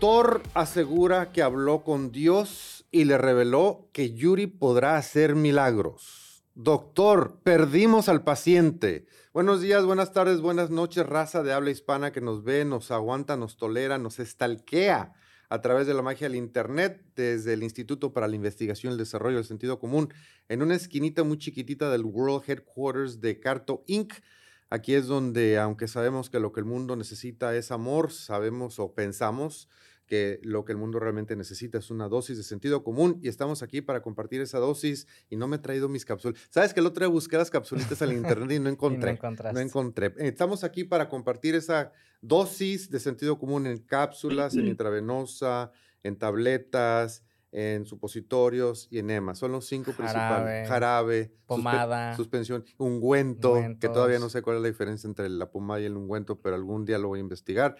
Pastor asegura que habló con Dios y le reveló que Yuri podrá hacer milagros. Doctor, perdimos al paciente. Buenos días, buenas tardes, buenas noches, raza de habla hispana que nos ve, nos aguanta, nos tolera, nos estalquea a través de la magia del Internet desde el Instituto para la Investigación y el Desarrollo del Sentido Común en una esquinita muy chiquitita del World Headquarters de Carto Inc. Aquí es donde, aunque sabemos que lo que el mundo necesita es amor, sabemos o pensamos que lo que el mundo realmente necesita es una dosis de sentido común y estamos aquí para compartir esa dosis y no me he traído mis cápsulas. ¿Sabes que el otro día busqué las capsulitas en internet y no encontré? no, no encontré. Estamos aquí para compartir esa dosis de sentido común en cápsulas, en intravenosa, en tabletas, en supositorios y enemas. Son los cinco principales. Jarabe, pomada, suspensión, ungüento, que todavía no sé cuál es la diferencia entre la pomada y el ungüento, pero algún día lo voy a investigar.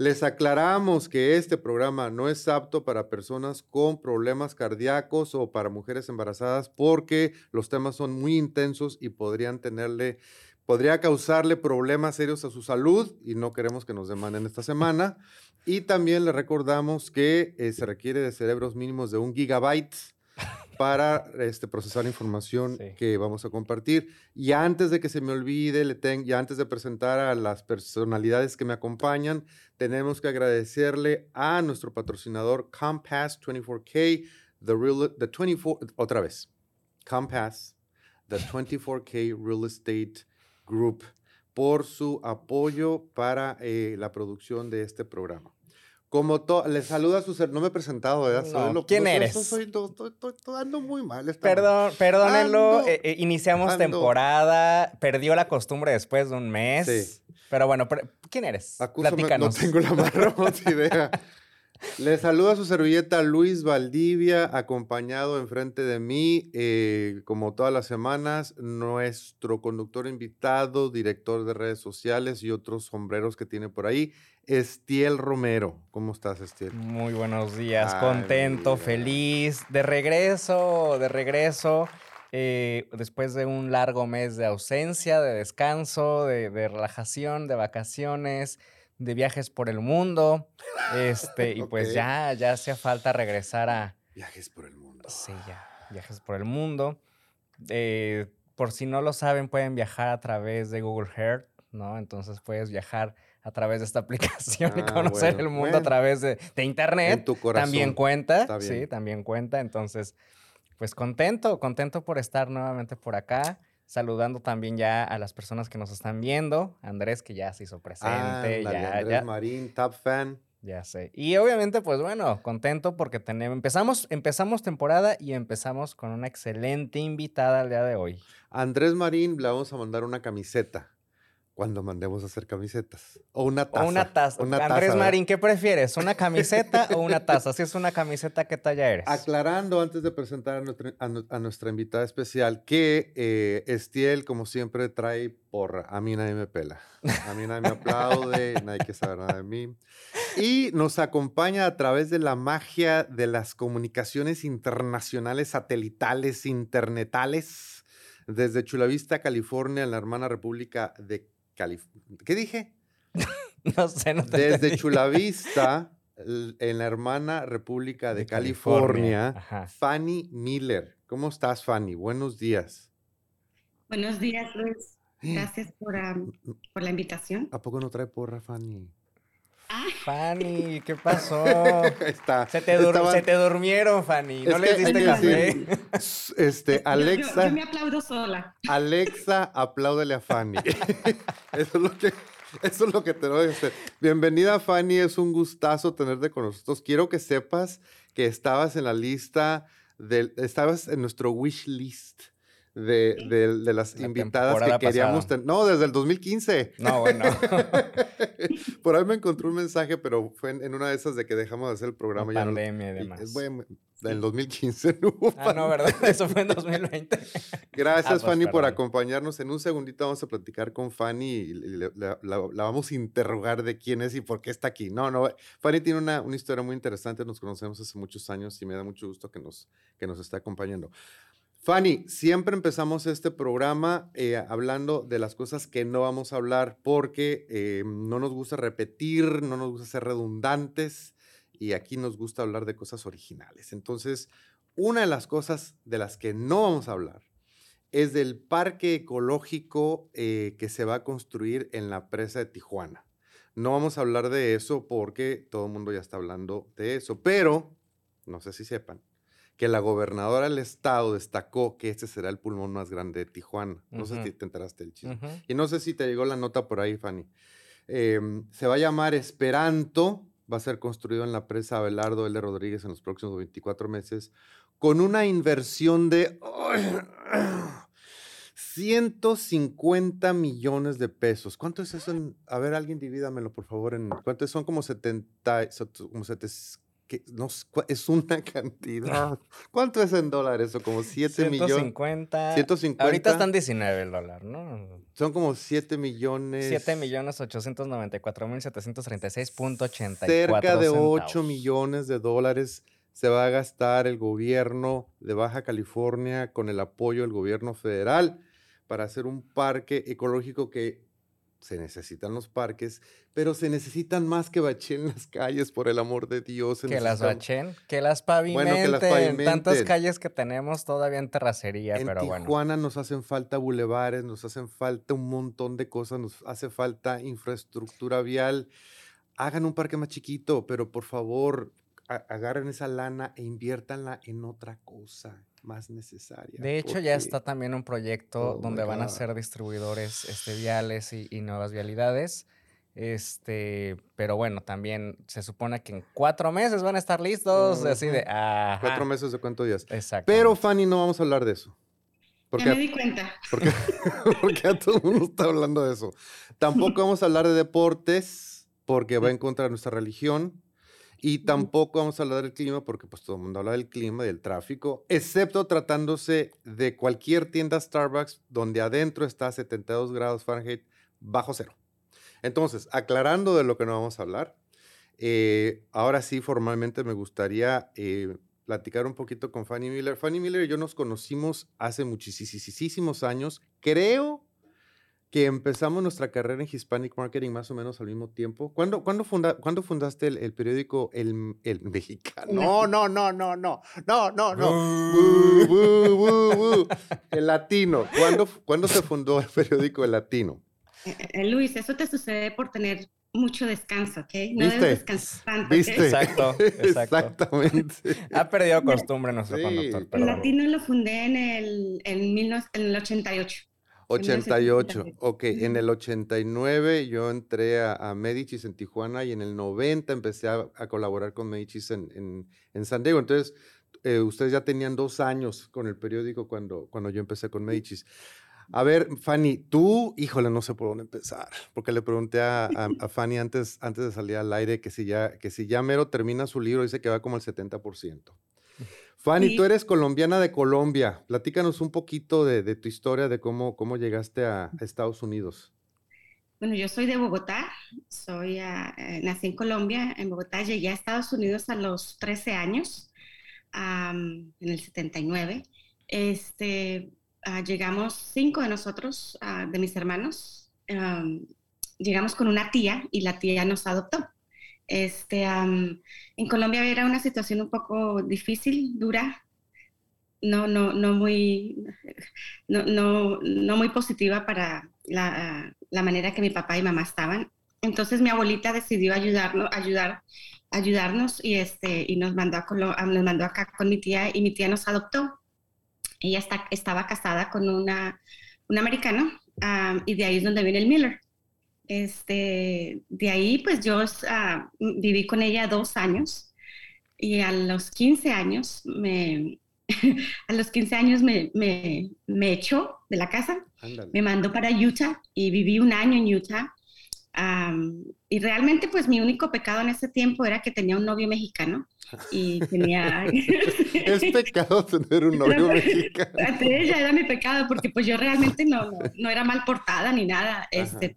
Les aclaramos que este programa no es apto para personas con problemas cardíacos o para mujeres embarazadas porque los temas son muy intensos y podrían tenerle podría causarle problemas serios a su salud y no queremos que nos demanden esta semana. Y también le recordamos que eh, se requiere de cerebros mínimos de un gigabyte para este, procesar información que vamos a compartir. Y antes de que se me olvide, le y antes de presentar a las personalidades que me acompañan, tenemos que agradecerle a nuestro patrocinador Compass 24K, the, real, the 24, otra vez, Compass, the 24K Real Estate Group por su apoyo para eh, la producción de este programa. Como les saluda a su ser, no me he presentado, ¿verdad? ¿Quién eres? Estoy, ando muy mal. Perdón, perdónenlo. Eh, eh, iniciamos temporada, perdió la costumbre después de un mes. Sí. Pero bueno, ¿quién eres? Acúsame, No tengo la más remota idea. Le saluda su servilleta Luis Valdivia, acompañado enfrente de mí, eh, como todas las semanas, nuestro conductor invitado, director de redes sociales y otros sombreros que tiene por ahí, Estiel Romero. ¿Cómo estás, Estiel? Muy buenos días, contento, feliz, de regreso, de regreso. Eh, después de un largo mes de ausencia, de descanso, de relajación, de vacaciones de viajes por el mundo. Este, y pues ya, ya hacía falta regresar a. Viajes por el mundo. Sí, ya. Viajes por el mundo. Eh, por si no lo saben, pueden viajar a través de Google Earth, ¿no? Entonces puedes viajar a través de esta aplicación y ah, conocer el mundo a través de, Internet. En tu corazón. También cuenta. Sí, también cuenta. Entonces, pues contento, contento por estar nuevamente por acá saludando también ya a las personas que nos están viendo. Andrés, que ya se hizo presente. ya, Andrés Marín, top fan. Ya sé. Y obviamente, pues bueno, contento porque tenemos, empezamos, empezamos temporada y empezamos con una excelente invitada al día de hoy. Andrés Marín, le vamos a mandar una camiseta cuando mandemos a hacer camisetas. O una taza. O una taza. Andrés Marín, ¿qué prefieres? ¿Una camiseta o una taza? Si es una camiseta, ¿qué talla eres? Aclarando antes de presentar a nuestra, invitada especial que eh, Estiel, como siempre, trae porra. A mí nadie me pela. A mí nadie me aplaude, nadie quiere saber nada de mí. Y nos acompaña a través de la magia de las comunicaciones internacionales, satelitales, internetales, desde Chulavista, California, en la hermana República de ¿Qué dije? no sé, no te Desde Chulavista, en la hermana República de, California, Fanny Miller. ¿Cómo estás, Fanny? Buenos días. Buenos días, Luis. Gracias por, por la invitación. ¿A poco no trae porra, Fanny? Fanny, ¿qué pasó? Está. Se te, se te durmieron, Fanny. ¿No le diste café? Este, Alexa. Yo, me aplaudo sola. Alexa, apláudele a Fanny. eso es lo que. Eso es lo que te voy a decir. Bienvenida, Fanny. Es un gustazo tenerte con nosotros. Quiero que sepas que estabas en la lista, del, estabas en nuestro wish list de, de, las invitadas que queríamos tener. No, desde el 2015. No, bueno. Por ahí me encontré un mensaje, pero fue en, una de esas de que dejamos de hacer el programa. ya pandemia y demás. en el 2015 no Ah, no, ¿verdad? Eso fue en 2020. Gracias, ah, pues, Fanny, por acompañarnos. En un segundito vamos a platicar con Fanny y la, vamos a interrogar de quién es y por qué está aquí. No, no. Fanny tiene una, una historia muy interesante. Nos conocemos hace muchos años y me da mucho gusto que nos, que nos esté acompañando. Fanny, siempre empezamos este programa eh, hablando de las cosas que no vamos a hablar porque eh, no nos gusta repetir, no nos gusta ser redundantes. y aquí nos gusta hablar de cosas originales. Entonces, una de las cosas de las que no vamos a hablar es del parque ecológico eh, que se va a construir en la presa de Tijuana. No vamos a hablar de eso porque todo el mundo ya está hablando de eso, pero no sé si sepan que la gobernadora del estado destacó que este será el pulmón más grande de Tijuana. No sé si te enteraste del chisme. Y no sé si te llegó la nota por ahí, Fanny. Em, se va a llamar Esperanto, va a ser construido en la presa Abelardo L. Rodríguez en los próximos 24 meses, con una inversión de 150 millones de pesos. ¿Cuánto es eso? En, a ver, alguien divídamelo, por favor. En, ¿Cuánto son como 70, como 70, no, es una cantidad. ¿Cuánto es en dólares? ¿O como 7 millones? 150. 150. Ahorita están 19 el dólar, ¿no? Son como 7 millones. 7 millones 894 mil 736.84 Cerca de 8 millones de dólares se va a gastar el gobierno de Baja California con el apoyo del gobierno federal para hacer un parque ecológico que se necesitan los parques, pero se necesitan más que bachen las calles, por el amor de Dios. que las bachen, que las pavimenten. Bueno, que las pavimenten. Tantas calles que tenemos todavía en terracería, en pero Tijuana nos hacen falta bulevares, nos hacen falta un montón de cosas, nos hace falta infraestructura vial. Hagan un parque más chiquito, pero por favor, agarren esa lana e inviértanla en otra cosa más necesaria. De hecho, ya está también un proyecto oh donde van a ser distribuidores este, viales y, nuevas vialidades. Este, pero bueno, también se supone que en cuatro meses van a estar listos, así de, Cuatro meses de cuántos días. Exacto. Pero Fanny, no vamos a hablar de eso. Porque, ya me di cuenta. Porque, porque a todo el mundo está hablando de eso. Tampoco vamos a hablar de deportes, porque va en contra de nuestra religión. Y tampoco vamos a hablar del clima porque pues todo el mundo habla del clima del tráfico, excepto tratándose de cualquier tienda Starbucks donde adentro está a 72 grados Fahrenheit bajo cero. Entonces, aclarando de lo que no vamos a hablar, eh, ahora sí formalmente me gustaría eh, platicar un poquito con Fanny Miller. Fanny Miller y yo nos conocimos hace muchísimos años. Creo que empezamos nuestra carrera en Hispanic Marketing más o menos al mismo tiempo. ¿Cuándo, cuándo, funda, ¿cuándo fundaste el, periódico el, el, Mexicano? No, no, no, no, no, no, no, no. el Latino. ¿Cuándo, ¿Cuándo se fundó el periódico El Latino? Eh, eh, Luis, eso te sucede por tener mucho descanso, ¿ok? No ¿Viste? debes descansar ¿Viste? Exacto, Exactamente. ha perdido costumbre nuestro conductor. el Latino lo fundé en el, en, en el 88. 88, ok. En el 89 yo entré a, a, Medicis en Tijuana y en el 90 empecé a, colaborar con Medicis en, en, San Diego. Entonces, eh, ustedes ya tenían dos años con el periódico cuando, cuando yo empecé con Medicis. A ver, Fanny, tú, híjole, no sé por dónde empezar, porque le pregunté a, a, Fanny antes, antes de salir al aire que si, ya, que si ya mero termina su libro, dice que va como el 70%. Fanny, tú eres colombiana de Colombia. Platícanos un poquito de, tu historia, de cómo, cómo llegaste a Estados Unidos. Bueno, yo soy de Bogotá, soy, eh, nací en Colombia, en Bogotá, llegué a Estados Unidos a los 13 años, en el 79. Este, ah, llegamos cinco de nosotros, ah, de mis hermanos, llegamos con una tía y la tía nos adoptó. Este, en Colombia era una situación un poco difícil, dura, no, no, no, muy, no, no, muy positiva para la, manera que mi papá y mamá estaban. Entonces mi abuelita decidió ayudarnos, ayudar, ayudarnos y, este, y nos, mandó a nos mandó acá con mi tía y mi tía nos adoptó. Ella estaba casada con una, un americano y de ahí es donde viene el Miller. Este, de ahí, pues yo ah, viví con ella dos años y a los 15 años me, a los 15 años me, me, me echó de la casa, me mandó para Utah y viví un año en Utah. y realmente pues mi único pecado en ese tiempo era que tenía un novio mexicano y tenía... es pecado tener un novio mexicano. Ella era mi pecado porque pues yo realmente no, no, era mal portada ni nada. Este,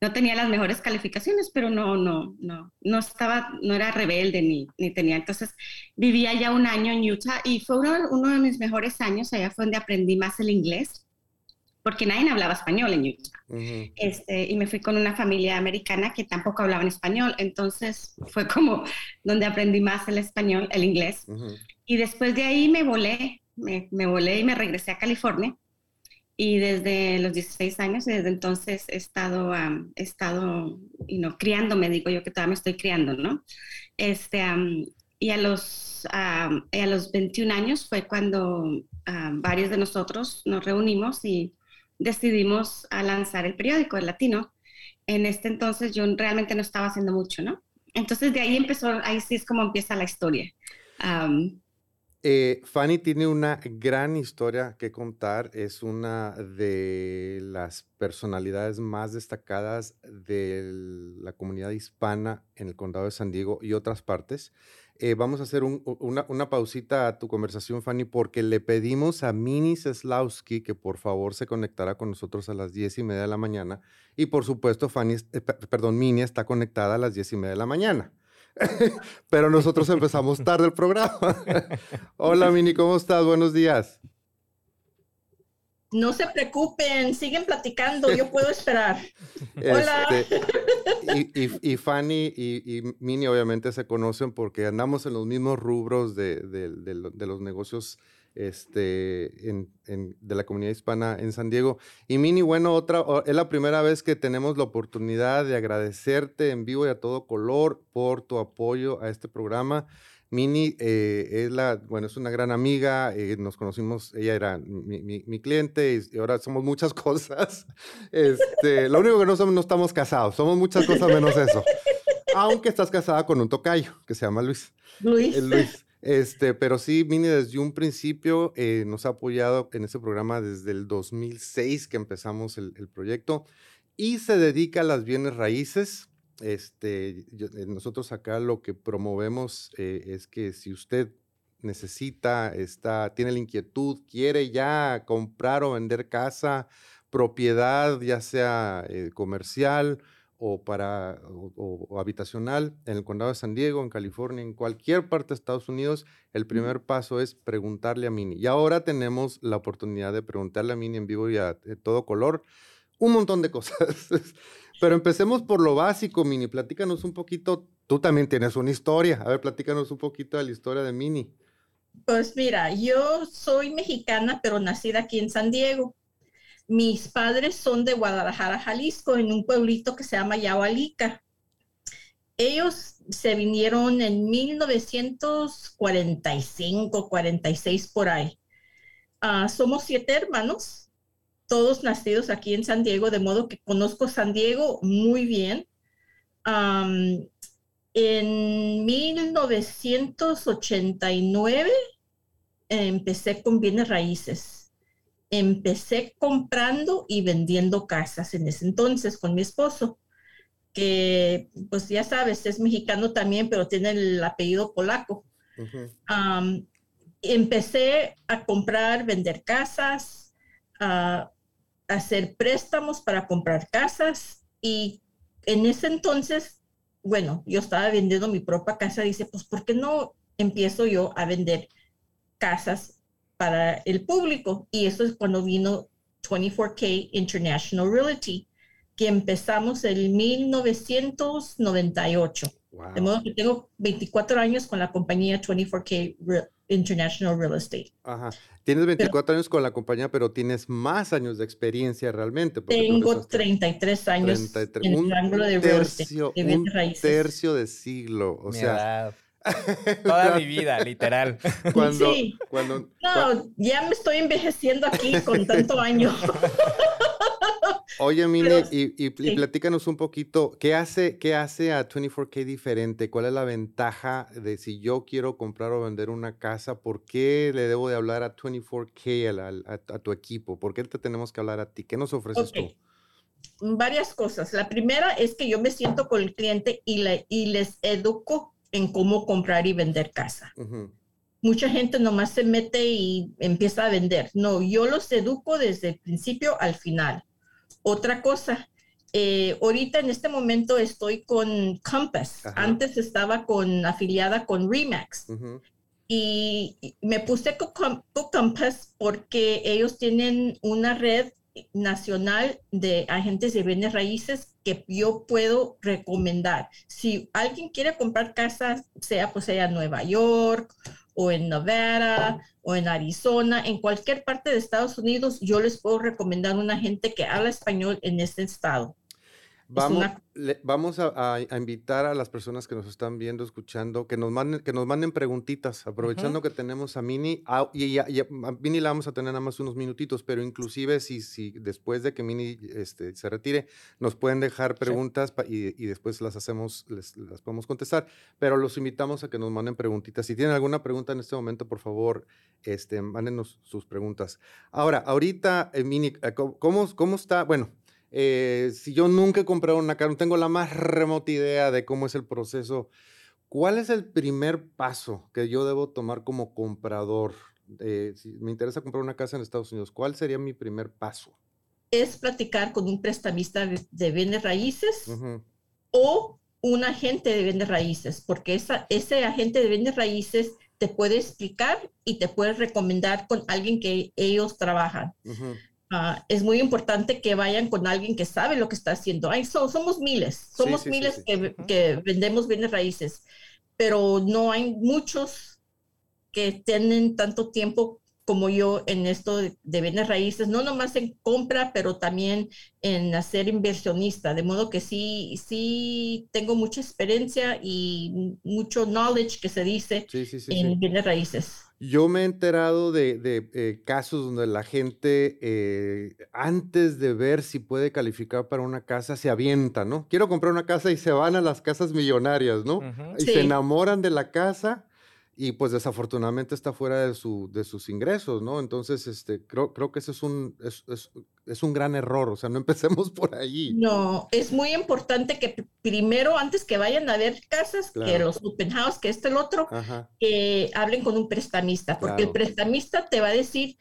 no tenía las mejores calificaciones, pero no, no, no, no estaba, no era rebelde ni, ni tenía. Entonces vivía ya un año en Utah y fue uno, uno, de mis mejores años. Allá fue donde aprendí más el inglés. porque nadie hablaba español en Utah. este, y me fui con una familia americana que tampoco hablaba en español, entonces fue como donde aprendí más el español, el inglés. Y después de ahí me volé, me, me, volé y me regresé a California. Y desde los 16 años, desde entonces he estado, he estado y criándome, digo yo que todavía me estoy criando, ¿no? Este, y a los, a los 21 años fue cuando varios de nosotros nos reunimos y decidimos a lanzar el periódico, el latino. En este entonces yo realmente no estaba haciendo mucho, ¿no? Entonces de ahí empezó, ahí sí es como empieza la historia. Eh, Fanny tiene una gran historia que contar, es una de las personalidades más destacadas de la comunidad hispana en el condado de San Diego y otras partes. Eh, vamos a hacer una, pausita a tu conversación, Fanny, porque le pedimos a Mini Seslowski que por favor se conectara con nosotros a las diez y media de la mañana. Y por supuesto, Fanny, eh, perdón, Mini está conectada a las diez y media de la mañana. Pero nosotros empezamos tarde el programa. Hola, Mini, ¿cómo estás? Buenos días. No se preocupen, siguen platicando, yo puedo esperar. Hola. Este, y, Fanny y, Mini obviamente se conocen porque andamos en los mismos rubros de, los negocios este, de la comunidad hispana en San Diego. Y Mini, bueno, otra, es la primera vez que tenemos la oportunidad de agradecerte en vivo y a todo color por tu apoyo a este programa. Mini eh, es la, bueno, es una gran amiga, eh, nos conocimos, ella era mi, cliente y, ahora somos muchas cosas. Este, lo único que no somos, no estamos casados, somos muchas cosas menos eso. Aunque estás casada con un tocayo que se llama Luis. Luis. Luis. Este, pero sí, Mini desde un principio eh, nos ha apoyado en este programa desde el 2006 que empezamos el, proyecto y se dedica a las bienes raíces. Este, eh, nosotros acá lo que promovemos eh, es que si usted necesita, está, tiene la inquietud, quiere ya comprar o vender casa, propiedad, ya sea eh, comercial o para o, habitacional en el condado de San Diego, en California, en cualquier parte de Estados Unidos, el primer paso es preguntarle a Mini. Y ahora tenemos la oportunidad de preguntarle a Mini en vivo y a todo color un montón de cosas. Pero empecemos por lo básico, Mini. Platícanos un poquito. Tú también tienes una historia. A ver, platícanos un poquito de la historia de Mini. Pues mira, yo soy mexicana, pero nacida aquí en San Diego. Mis padres son de Guadalajara, Jalisco, en un pueblito que se llama Yahualica. Ellos se vinieron en 1945, 46 por ahí. Ah, somos siete hermanos todos nacidos aquí en San Diego, de modo que conozco San Diego muy bien. en 1989 empecé con bienes raíces. Empecé comprando y vendiendo casas en ese entonces con mi esposo, que pues ya sabes, es mexicano también, pero tiene el apellido polaco. empecé a comprar, vender casas, a hacer préstamos para comprar casas y en ese entonces, bueno, yo estaba vendiendo mi propia casa, dice, pues, ¿por qué no empiezo yo a vender casas para el público? Y eso es cuando vino 24K International Realty, que empezamos en 1998. De modo que tengo 24 años con la compañía 24K International Real Estate. Ajá. Tienes 24 años con la compañía, pero tienes más años de experiencia realmente. Tengo 33 años en el ángulo de real estate, de un tercio de siglo, o sea... Toda mi vida, literal. Cuando, sí. Cuando, no, ya me estoy envejeciendo aquí con tanto año. Oye, Mini, y, platícanos un poquito, ¿qué hace, ¿qué hace a 24K diferente? ¿Cuál es la ventaja de si yo quiero comprar o vender una casa? ¿Por qué le debo de hablar a 24K, a, tu equipo? ¿Por qué te tenemos que hablar a ti? ¿Qué nos ofreces tú? Varias cosas. La primera es que yo me siento con el cliente y, le, y les educo en cómo comprar y vender casa. Mucha gente nomás se mete y empieza a vender. No, yo los educo desde el principio al final otra cosa, eh, ahorita en este momento estoy con Compass. Antes estaba con afiliada con Remax. Y me puse con, Compass porque ellos tienen una red nacional de agentes de bienes raíces que yo puedo recomendar. Si alguien quiere comprar casas, sea pues en Nueva York o en Nevada o en Arizona, en cualquier parte de Estados Unidos, yo les puedo recomendar un agente que habla español en este estado. Vamos, vamos a, invitar a las personas que nos están viendo, escuchando, que nos manden, que nos manden preguntitas, aprovechando que tenemos a Mini, y, a Mini la vamos a tener nada más unos minutitos, pero inclusive si, si después de que Mini este, se retire, nos pueden dejar preguntas y, después las hacemos, les, las podemos contestar, pero los invitamos a que nos manden preguntitas. Si tienen alguna pregunta en este momento, por favor, este, mándenos sus preguntas. Ahora, ahorita, eh, Mini, eh, ¿cómo, ¿cómo está? Bueno, eh, si yo nunca he comprado una casa, no tengo la más remota idea de cómo es el proceso, ¿cuál es el primer paso que yo debo tomar como comprador? Eh, si me interesa comprar una casa en Estados Unidos, ¿cuál sería mi primer paso? Es platicar con un prestamista de bienes raíces o un agente de bienes raíces, porque esa, ese agente de bienes raíces te puede explicar y te puede recomendar con alguien que ellos trabajan. Ah, es muy importante que vayan con alguien que sabe lo que está haciendo. Ay, somos miles, somos miles que, que, vendemos bienes raíces, pero no hay muchos que tienen tanto tiempo como yo en esto de, bienes raíces, no nomás en compra, pero también en hacer inversionista, de modo que sí, sí tengo mucha experiencia y mucho knowledge que se dice en bienes raíces. Yo me he enterado de, eh, casos donde la gente, eh, antes de ver si puede calificar para una casa, se avienta, ¿no? Quiero comprar una casa y se van a las casas millonarias, ¿no? Y se enamoran de la casa y pues desafortunadamente está fuera de, su, de sus ingresos, ¿no? Entonces, este, creo, creo que ese es un, es, es, es, un gran error, o sea, no empecemos por ahí. No, es muy importante que primero, antes que vayan a ver casas, que los open house, que este el otro, que hablen con un prestamista, porque el prestamista te va a decir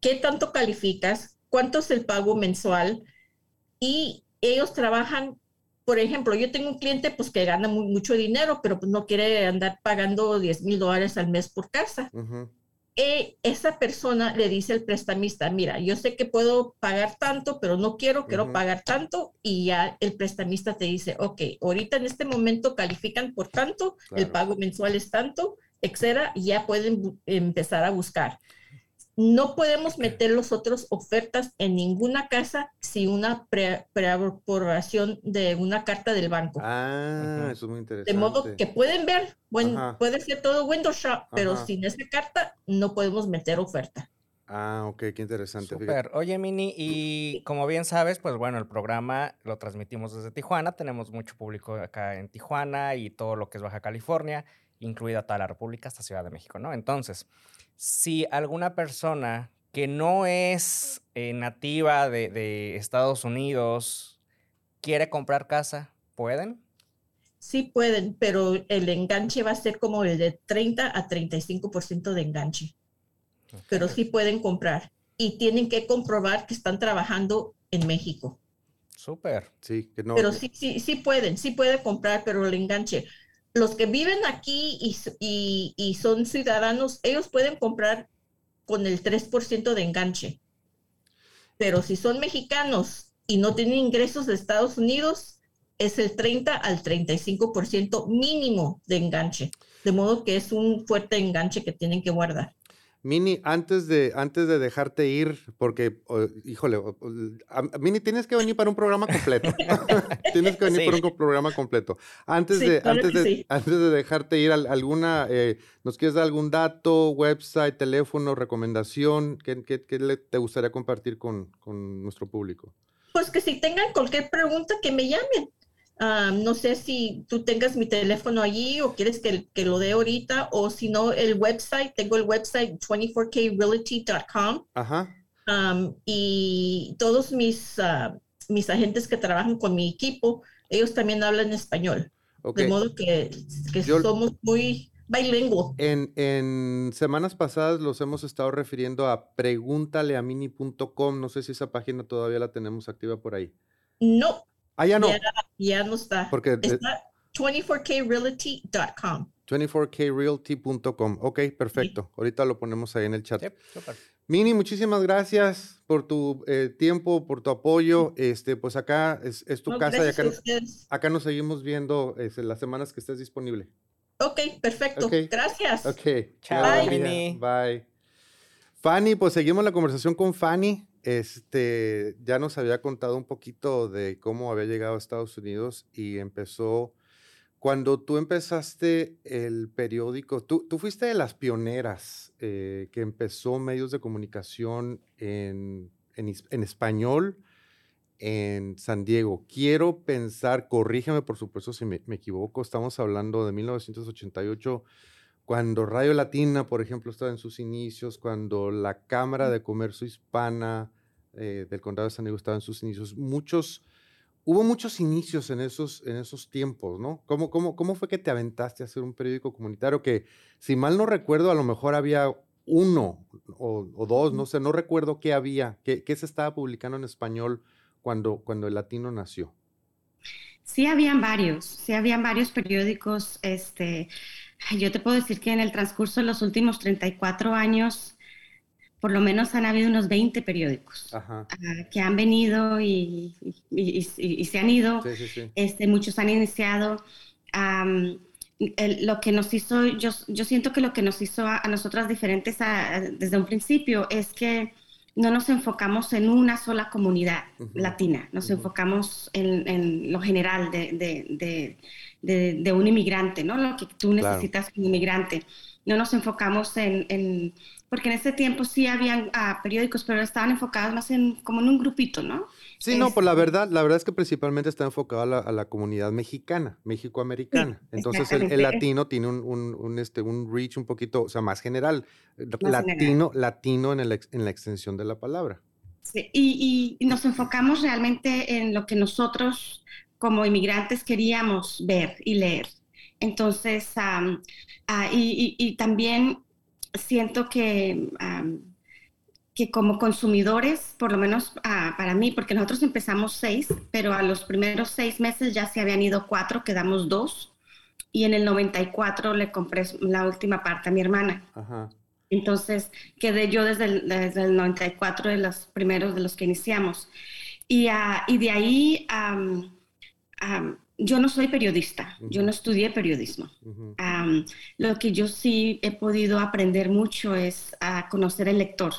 qué tanto calificas, cuánto es el pago mensual y ellos trabajan por ejemplo, yo tengo un cliente pues que gana mucho dinero, pero pues no quiere andar pagando 10 mil dólares al mes por casa. E, esa persona le dice al prestamista, mira, yo sé que puedo pagar tanto, pero no quiero, quiero pagar tanto, y ya el prestamista te dice, ok, ahorita en este momento califican por tanto, el pago mensual es tanto, etcétera, y ya pueden empezar a buscar no podemos meter los otros ofertas en ninguna casa sin una preaprobación de una carta del banco. Ah, eso es muy interesante. De modo que pueden ver, bueno, puede ser todo Windows Shop, pero sin esa carta no podemos meter oferta. Ah, ok, qué interesante. Super. Oye, Mini, y como bien sabes, pues bueno, el programa lo transmitimos desde Tijuana. Tenemos mucho público acá en Tijuana y todo lo que es Baja California, incluida toda la República hasta Ciudad de México, ¿no? Entonces, si alguna persona que no es eh, nativa de, Estados Unidos quiere comprar casa, ¿pueden? Sí pueden, pero el enganche va a ser como el de 30 a 35% de enganche. Pero sí pueden comprar y tienen que comprobar que están trabajando en México. Súper. Sí, que no. Pero sí, sí, sí pueden, sí puede comprar, pero el enganche los que viven aquí y, son ciudadanos, ellos pueden comprar con el 3% de enganche. Pero si son mexicanos y no tienen ingresos de Estados Unidos, es el 30 al 35% mínimo de enganche. De modo que es un fuerte enganche que tienen que guardar. Mini, antes de, antes de dejarte ir, porque, híjole, Mini, tienes que venir para un programa completo. tienes que venir para un programa completo. Antes, de, antes, de, antes de dejarte ir, alguna, eh, ¿nos quieres dar algún dato, website, teléfono, recomendación? ¿Qué, qué, te gustaría compartir con, con nuestro público? Pues que si tengan cualquier pregunta, que me llamen no sé si tú tengas mi teléfono allí o quieres que, que lo dé ahorita o si no el website, tengo el website 24krealty.com. Ajá. y todos mis, ah, mis agentes que trabajan con mi equipo, ellos también hablan español. De modo que, que somos muy bilingües. En, en, semanas pasadas los hemos estado refiriendo a pregúntaleamini.com. No sé si esa página todavía la tenemos activa por ahí. No, Ah, ya no. Ya, no está. Porque está 24krealty.com. 24krealty.com. Ok, perfecto. Ahorita lo ponemos ahí en el chat. Mini, muchísimas gracias por tu eh, tiempo, por tu apoyo. Este, pues acá es, tu casa y acá, acá, nos seguimos viendo este, las semanas que estés disponible. Ok, perfecto. Gracias. Ok. Chao, Mini. Bye. Fanny, pues seguimos la conversación con Fanny. Este, ya nos había contado un poquito de cómo había llegado a Estados Unidos y empezó cuando tú empezaste el periódico, tú, fuiste de las pioneras eh, que empezó medios de comunicación en, español en San Diego. Quiero pensar, corrígeme por supuesto si me, equivoco, estamos hablando de 1988, cuando Radio Latina, por ejemplo, estaba en sus inicios, cuando la Cámara de Comercio Hispana eh, del Condado de San Diego estaba en sus inicios. Muchos hubo muchos inicios en esos, en esos tiempos, ¿no? ¿Cómo, cómo, ¿Cómo fue que te aventaste a hacer un periódico comunitario que, si mal no recuerdo, a lo mejor había uno o, dos, no sé, no recuerdo qué había, qué, qué, se estaba publicando en español cuando, cuando el latino nació? Sí, habían varios, sí, habían varios periódicos. Este, yo te puedo decir que en el transcurso de los últimos 34 años, por lo menos han habido unos 20 periódicos ah, que han venido y, se han ido. Este, muchos han iniciado. lo que nos hizo, yo, yo siento que lo que nos hizo a, nosotras diferentes desde un principio es que no nos enfocamos en una sola comunidad latina, nos enfocamos en, lo general de, un inmigrante, ¿no? Lo que tú necesitas como inmigrante. No nos enfocamos en porque en ese tiempo sí habían ah, periódicos, pero estaban enfocados más en como en un grupito, ¿no? Sí, no, pues la verdad, la verdad es que principalmente está enfocado a la, comunidad mexicana, mexicoamericana. Entonces el, latino tiene un, este, un reach un poquito, o sea, más general. latino, latino en, en la extensión de la palabra. Sí, y, nos enfocamos realmente en lo que nosotros como inmigrantes queríamos ver y leer. Entonces, ah, y, y, también siento que, que como consumidores, por lo menos ah, para mí, porque nosotros empezamos seis, pero a los primeros seis meses ya se habían ido cuatro, quedamos dos, y en el 94 le compré la última parte a mi hermana. Entonces quedé yo desde el, desde el, 94 de los primeros de los que iniciamos. Y, uh, y de ahí yo no soy periodista, yo no estudié periodismo. lo que yo sí he podido aprender mucho es a conocer el lector.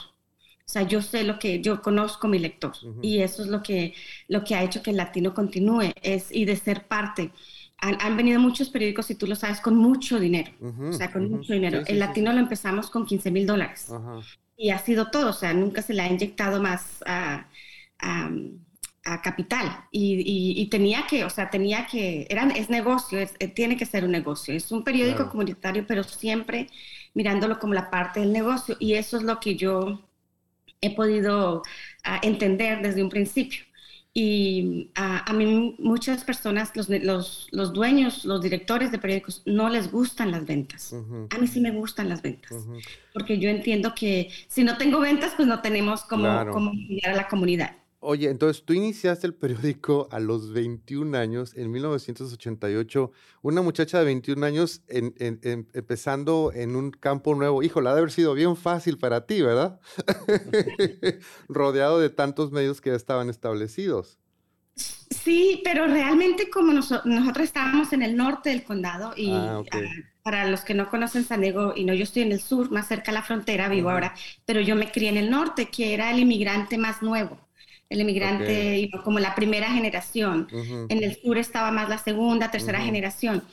O sea, yo sé lo que yo conozco mi lector y eso es lo que, lo que ha hecho que el latino continúe es, y de ser parte. Han, venido muchos periódicos, y tú lo sabes, con mucho dinero. o sea, con mucho dinero. el latino lo empezamos con 15 mil dólares. Y ha sido todo. O sea, nunca se le ha inyectado más a a capital. Y, tenía que, o sea, tenía que, eran, es negocio, eh, tiene que ser un negocio, es un periódico comunitario, pero siempre mirándolo como la parte del negocio. Y eso es lo que yo he podido ah, entender desde un principio. Y ah, a mí muchas personas, los, los, los, dueños, los directores de periódicos, no les gustan las ventas. A mí sí me gustan las ventas, porque yo entiendo que si no tengo ventas, pues no tenemos como, como a la comunidad. Oye, entonces tú iniciaste el periódico a los 21 años, en 1988, una muchacha de 21 años empezando en un campo nuevo. Híjole, ha de haber sido bien fácil para ti, ¿verdad? Rodeado de tantos medios que ya estaban establecidos. Sí, pero realmente como nosotros estábamos en el norte del condado y ah, ah, para los que no conocen San Diego, y no, yo estoy en el sur, más cerca de la frontera, vivo ahora, pero yo me crié en el norte, que era el inmigrante más nuevo el inmigrante como la primera generación. En el sur estaba más la segunda, tercera generación.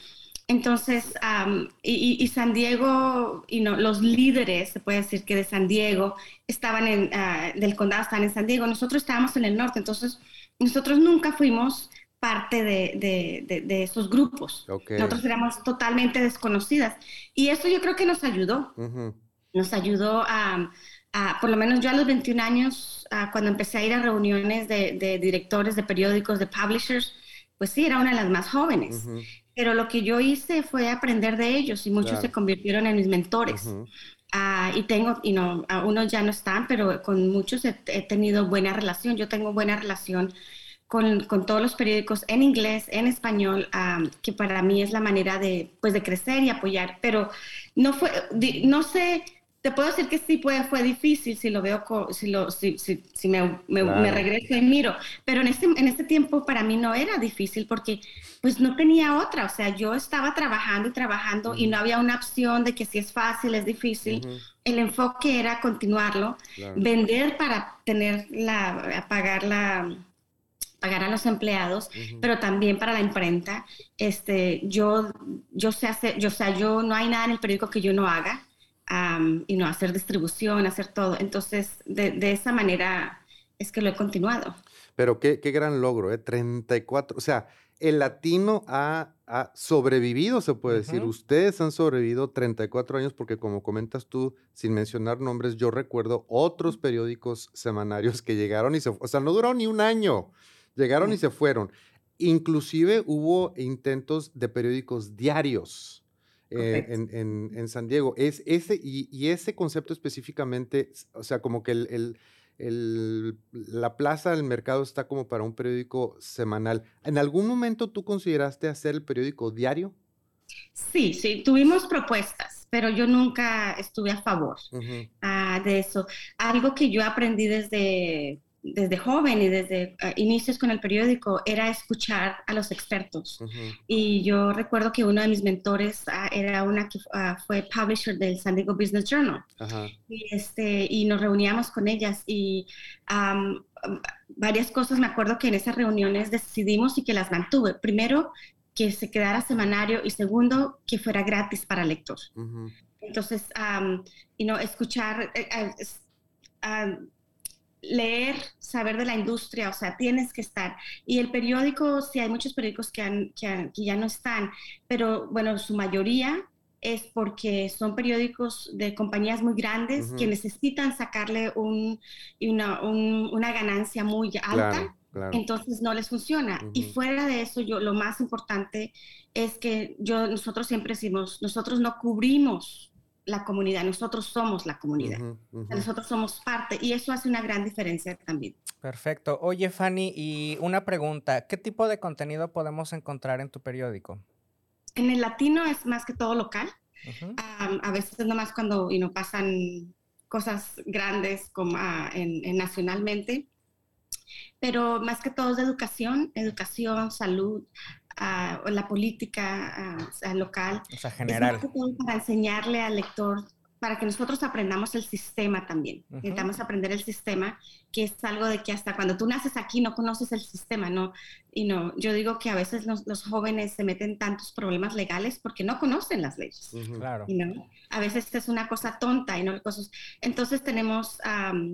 Entonces, y, San Diego, y no, los líderes, se puede decir que de San Diego, estaban en, ah, del condado estaban en San Diego, nosotros estábamos en el norte, entonces nosotros nunca fuimos parte de, de, esos grupos. Nosotros éramos totalmente desconocidas. Y eso yo creo que nos ayudó. Nos ayudó a, por lo menos yo a los 21 años, cuando empecé a ir a reuniones de, directores de periódicos, de publishers, pues sí, era una de las más jóvenes. Pero lo que yo hice fue aprender de ellos y muchos se convirtieron en mis mentores. Ah, y tengo, y no, unos ya no están, pero con muchos he, tenido buena relación. Yo tengo buena relación con, con, todos los periódicos en inglés, en español, que para mí es la manera de, pues, de crecer y apoyar. Pero no fue, no sé, te puedo decir que sí fue, fue difícil si lo veo, si, lo, si, si, si me, me, regreso y miro, pero en este, en este tiempo para mí no era difícil porque pues no tenía otra, o sea, yo estaba trabajando y trabajando y no había una opción de que si es fácil, es difícil. El enfoque era continuarlo, vender para tener la, pagar la pagar a los empleados, pero también para la imprenta. Este, yo, yo sé hacer, yo, o sea, yo no hay nada en el periódico que yo no haga, y no hacer distribución, hacer todo. Entonces, de, de, esa manera es que lo he continuado. Pero qué, qué gran logro, ¿eh? 34, o sea, el latino ha, ha sobrevivido, se puede decir. Ustedes han sobrevivido 34 años porque como comentas tú, sin mencionar nombres, yo recuerdo otros periódicos semanarios que llegaron y se, o sea, no duraron ni un año Llegaron y se fueron. Inclusive hubo intentos de periódicos diarios eh, en, San Diego. Es ese, y, ese concepto específicamente, o sea, como que el, la plaza del mercado está como para un periódico semanal. ¿En algún momento tú consideraste hacer el periódico diario? Sí, sí, tuvimos propuestas, pero yo nunca estuve a favor ah, de eso. Algo que yo aprendí desde desde joven y desde ah, inicios con el periódico era escuchar a los expertos. Y yo recuerdo que uno de mis mentores ah, era una que ah, fue publisher del San Diego Business Journal. Y, este, y nos reuníamos con ellas y varias cosas me acuerdo que en esas reuniones decidimos y que las mantuve. Primero, que se quedara semanario y segundo, que fuera gratis para lector. Entonces, y no escuchar... Eh, eh, leer, saber de la industria, o sea, tienes que estar. Y el periódico, sí, hay muchos periódicos que, que, ya no están, pero bueno, su mayoría es porque son periódicos de compañías muy grandes que necesitan sacarle un, una, una, ganancia muy alta. Entonces no les funciona. Y fuera de eso, yo lo más importante es que yo nosotros siempre decimos, nosotros no cubrimos la comunidad, nosotros somos la comunidad, nosotros somos parte y eso hace una gran diferencia también. Perfecto. Oye, Fanny, y una pregunta, ¿qué tipo de contenido podemos encontrar en tu periódico? En el latino es más que todo local. a veces es nomás cuando y no pasan cosas grandes como ah, en, nacionalmente, pero más que todo es de educación, educación, salud, la política local. O sea, general. para enseñarle al lector para que nosotros aprendamos el sistema también. Necesitamos aprender el sistema, que es algo de que hasta cuando tú naces aquí no conoces el sistema, ¿no? Y no, yo digo que a veces los, jóvenes se meten tantos problemas legales porque no conocen las leyes. Claro. Y no, a veces es una cosa tonta y no cosas. Entonces tenemos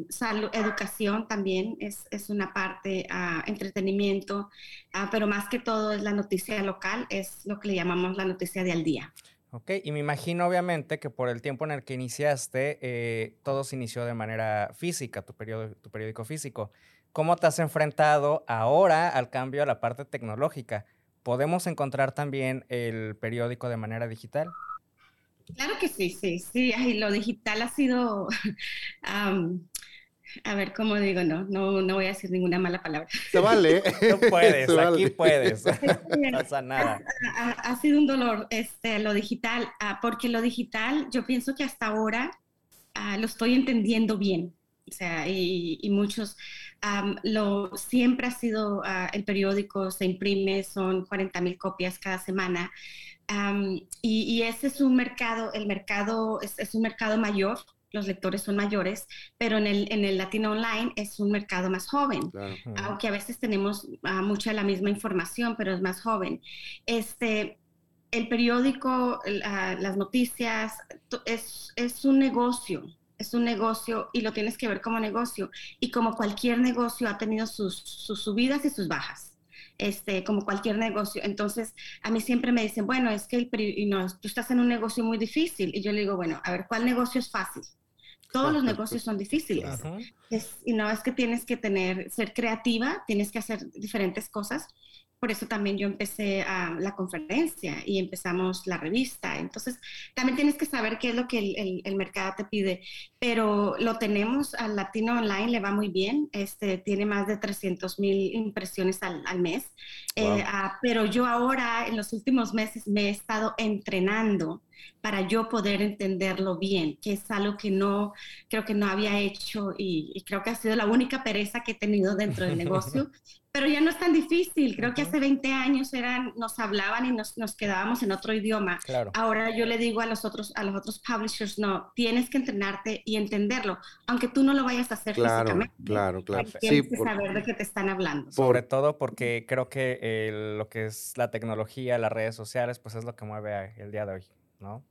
salud, educación también, es, es una parte, uh, entretenimiento, uh, pero más que todo es la noticia local, es lo que le llamamos la noticia de al día. Ok, y me imagino obviamente que por el tiempo en el que iniciaste, eh, todo se inició de manera física, tu, tu periódico físico. ¿Cómo te has enfrentado ahora al cambio a la parte tecnológica? ¿Podemos encontrar también el periódico de manera digital? Claro que sí, sí, sí. lo digital ha sido a ver, ¿cómo digo? No, no, no voy a decir ninguna mala palabra. Se vale. No puedes, aquí puedes. No pasa nada. Ha, sido un dolor este, lo digital, ah, porque lo digital yo pienso que hasta ahora ah, lo estoy entendiendo bien. O sea, y, muchos, lo, siempre ha sido, ah, el periódico se imprime, son 40 mil copias cada semana. y, ese es un mercado, el mercado es, es un mercado mayor, los lectores son mayores, pero en el, en el Latino Online es un mercado más joven, aunque a veces tenemos ah, mucha la misma información, pero es más joven. Este, el periódico, las noticias, es, es un negocio, es un negocio y lo tienes que ver como negocio. Y como cualquier negocio ha tenido sus, sus subidas y sus bajas. Este, como cualquier negocio. Entonces, a mí siempre me dicen, bueno, es que el, no, tú estás en un negocio muy difícil. Y yo le digo, bueno, a ver, ¿cuál negocio es fácil? Todos los negocios son difíciles. y no es que tienes que tener, ser creativa, tienes que hacer diferentes cosas. por eso también yo empecé a la conferencia y empezamos la revista. Entonces, también tienes que saber qué es lo que el, el, mercado te pide, pero lo tenemos al Latino Online, le va muy bien, este, tiene más de 300 mil impresiones al, al mes, eh, ah, pero yo ahora, en los últimos meses, me he estado entrenando para yo poder entenderlo bien, que es algo que no, creo que no había hecho y, y creo que ha sido la única pereza que he tenido dentro del negocio, pero ya no es tan difícil. Creo que hace 20 años eran, nos hablaban y nos, nos quedábamos en otro idioma. Ahora yo le digo a los otros, a los otros publishers, no, tienes que entrenarte y entenderlo, aunque tú no lo vayas a hacer claro, físicamente. Claro, claro. Tienes que saber de qué te están hablando. Sobre todo porque creo que lo que es la tecnología, las redes sociales, pues es lo que mueve el día de hoy, ¿no?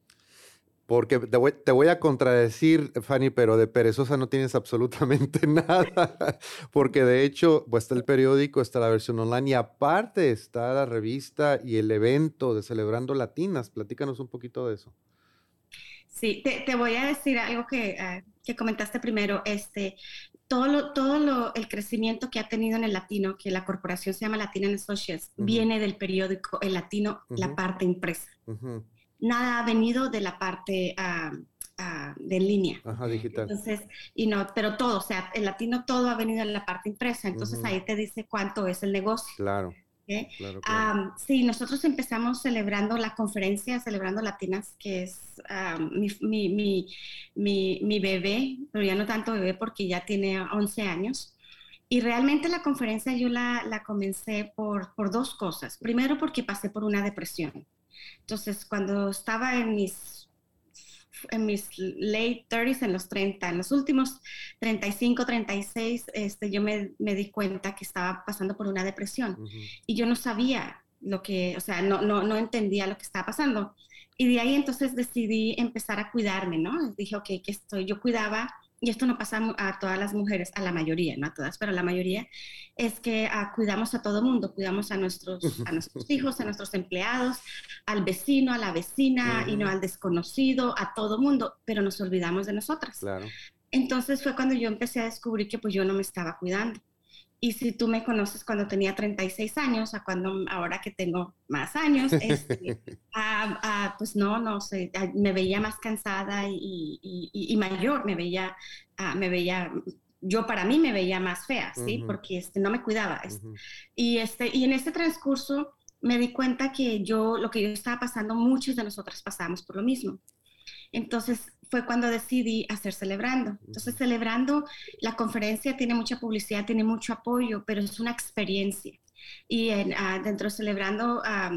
Porque te voy, a contradecir, Fanny, pero de perezosa no tienes absolutamente nada. Porque de hecho, pues está el periódico, está la versión online y aparte está la revista y el evento de Celebrando Latinas. Platícanos un poquito de eso. Sí, te, voy a decir algo que, ah, que, comentaste primero. Este, todo lo, todo lo, el crecimiento que ha tenido en el latino, que la corporación se llama Latina Associates, viene del periódico El Latino, la parte impresa nada ha venido de la parte ah, de línea. Ajá, digital. Entonces, y no, pero todo, o sea, el latino todo ha venido en la parte impresa, entonces ahí te dice cuánto es el negocio. Claro. sí, nosotros empezamos celebrando la conferencia, celebrando Latinas, que es mi, mi, mi, mi, bebé, pero ya no tanto bebé porque ya tiene 11 años. Y realmente la conferencia yo la, la comencé por, por dos cosas. Primero porque pasé por una depresión. Entonces, cuando estaba en mis, en mis late 30s, en los 30, en los últimos 35, 36, este, yo me, me di cuenta que estaba pasando por una depresión y yo no sabía lo que, o sea, no, no, no entendía lo que estaba pasando. Y de ahí entonces decidí empezar a cuidarme, ¿no? Dije, ok, que estoy, yo cuidaba y esto no pasa a todas las mujeres, a la mayoría, no a todas, pero a la mayoría, es que ah, cuidamos a todo mundo, cuidamos a nuestros, a nuestros hijos, a nuestros empleados, al vecino, a la vecina, y no al desconocido, a todo mundo, pero nos olvidamos de nosotras. Entonces fue cuando yo empecé a descubrir que pues yo no me estaba cuidando. Y si tú me conoces cuando tenía 36 años, a cuando ahora que tengo más años, este, pues no, no sé, me veía más cansada y, y, mayor, me veía, me veía, yo para mí me veía más fea, ¿sí? Porque este, no me cuidaba. y, este, y en este transcurso me di cuenta que yo, lo que yo estaba pasando, muchos de nosotras pasamos por lo mismo. Entonces, fue cuando decidí hacer Celebrando. Entonces, Celebrando, la conferencia tiene mucha publicidad, tiene mucho apoyo, pero es una experiencia. Y ah, dentro de Celebrando ah,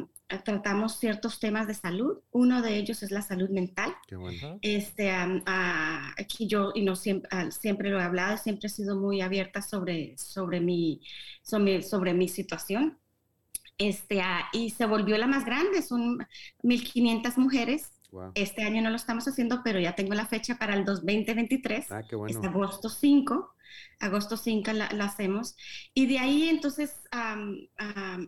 tratamos ciertos temas de salud. Uno de ellos es la salud mental. Qué bueno. Este, ah, aquí yo y no siempre, siempre lo he hablado, siempre he sido muy abierta sobre, sobre, mi, sobre, sobre mi situación. Este, y se volvió la más grande, son 1.500 mujeres este año no lo estamos haciendo, pero ya tengo la fecha para el 2023. Ah, qué bueno. Es agosto 5. Agosto 5 la, hacemos. Y de ahí entonces,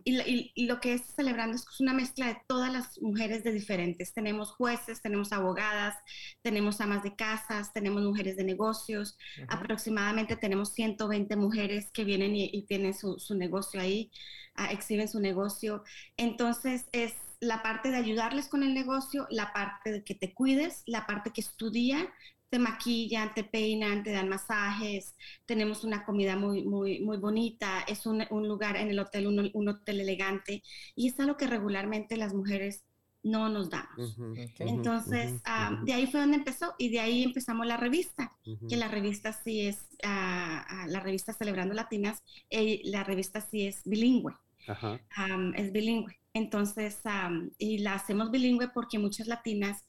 y, lo que es celebrando es una mezcla de todas las mujeres de diferentes. Tenemos jueces, tenemos abogadas, tenemos amas de casas, tenemos mujeres de negocios. Aproximadamente tenemos 120 mujeres que vienen y, tienen su, negocio ahí, ah, exhiben su negocio. Entonces es la parte de ayudarles con el negocio, la parte de que te cuides, la parte que estudia, te maquillan, te peinan, te dan masajes, tenemos una comida muy, muy, muy bonita, es un, lugar en el hotel, un, hotel elegante, y es algo que regularmente las mujeres no nos damos. Entonces, ah, de ahí fue donde empezó y de ahí empezamos la revista, que la revista sí es, ah, ah, la revista Celebrando Latinas, eh, la revista sí es bilingüe, es bilingüe. Entonces, y la hacemos bilingüe porque muchas latinas,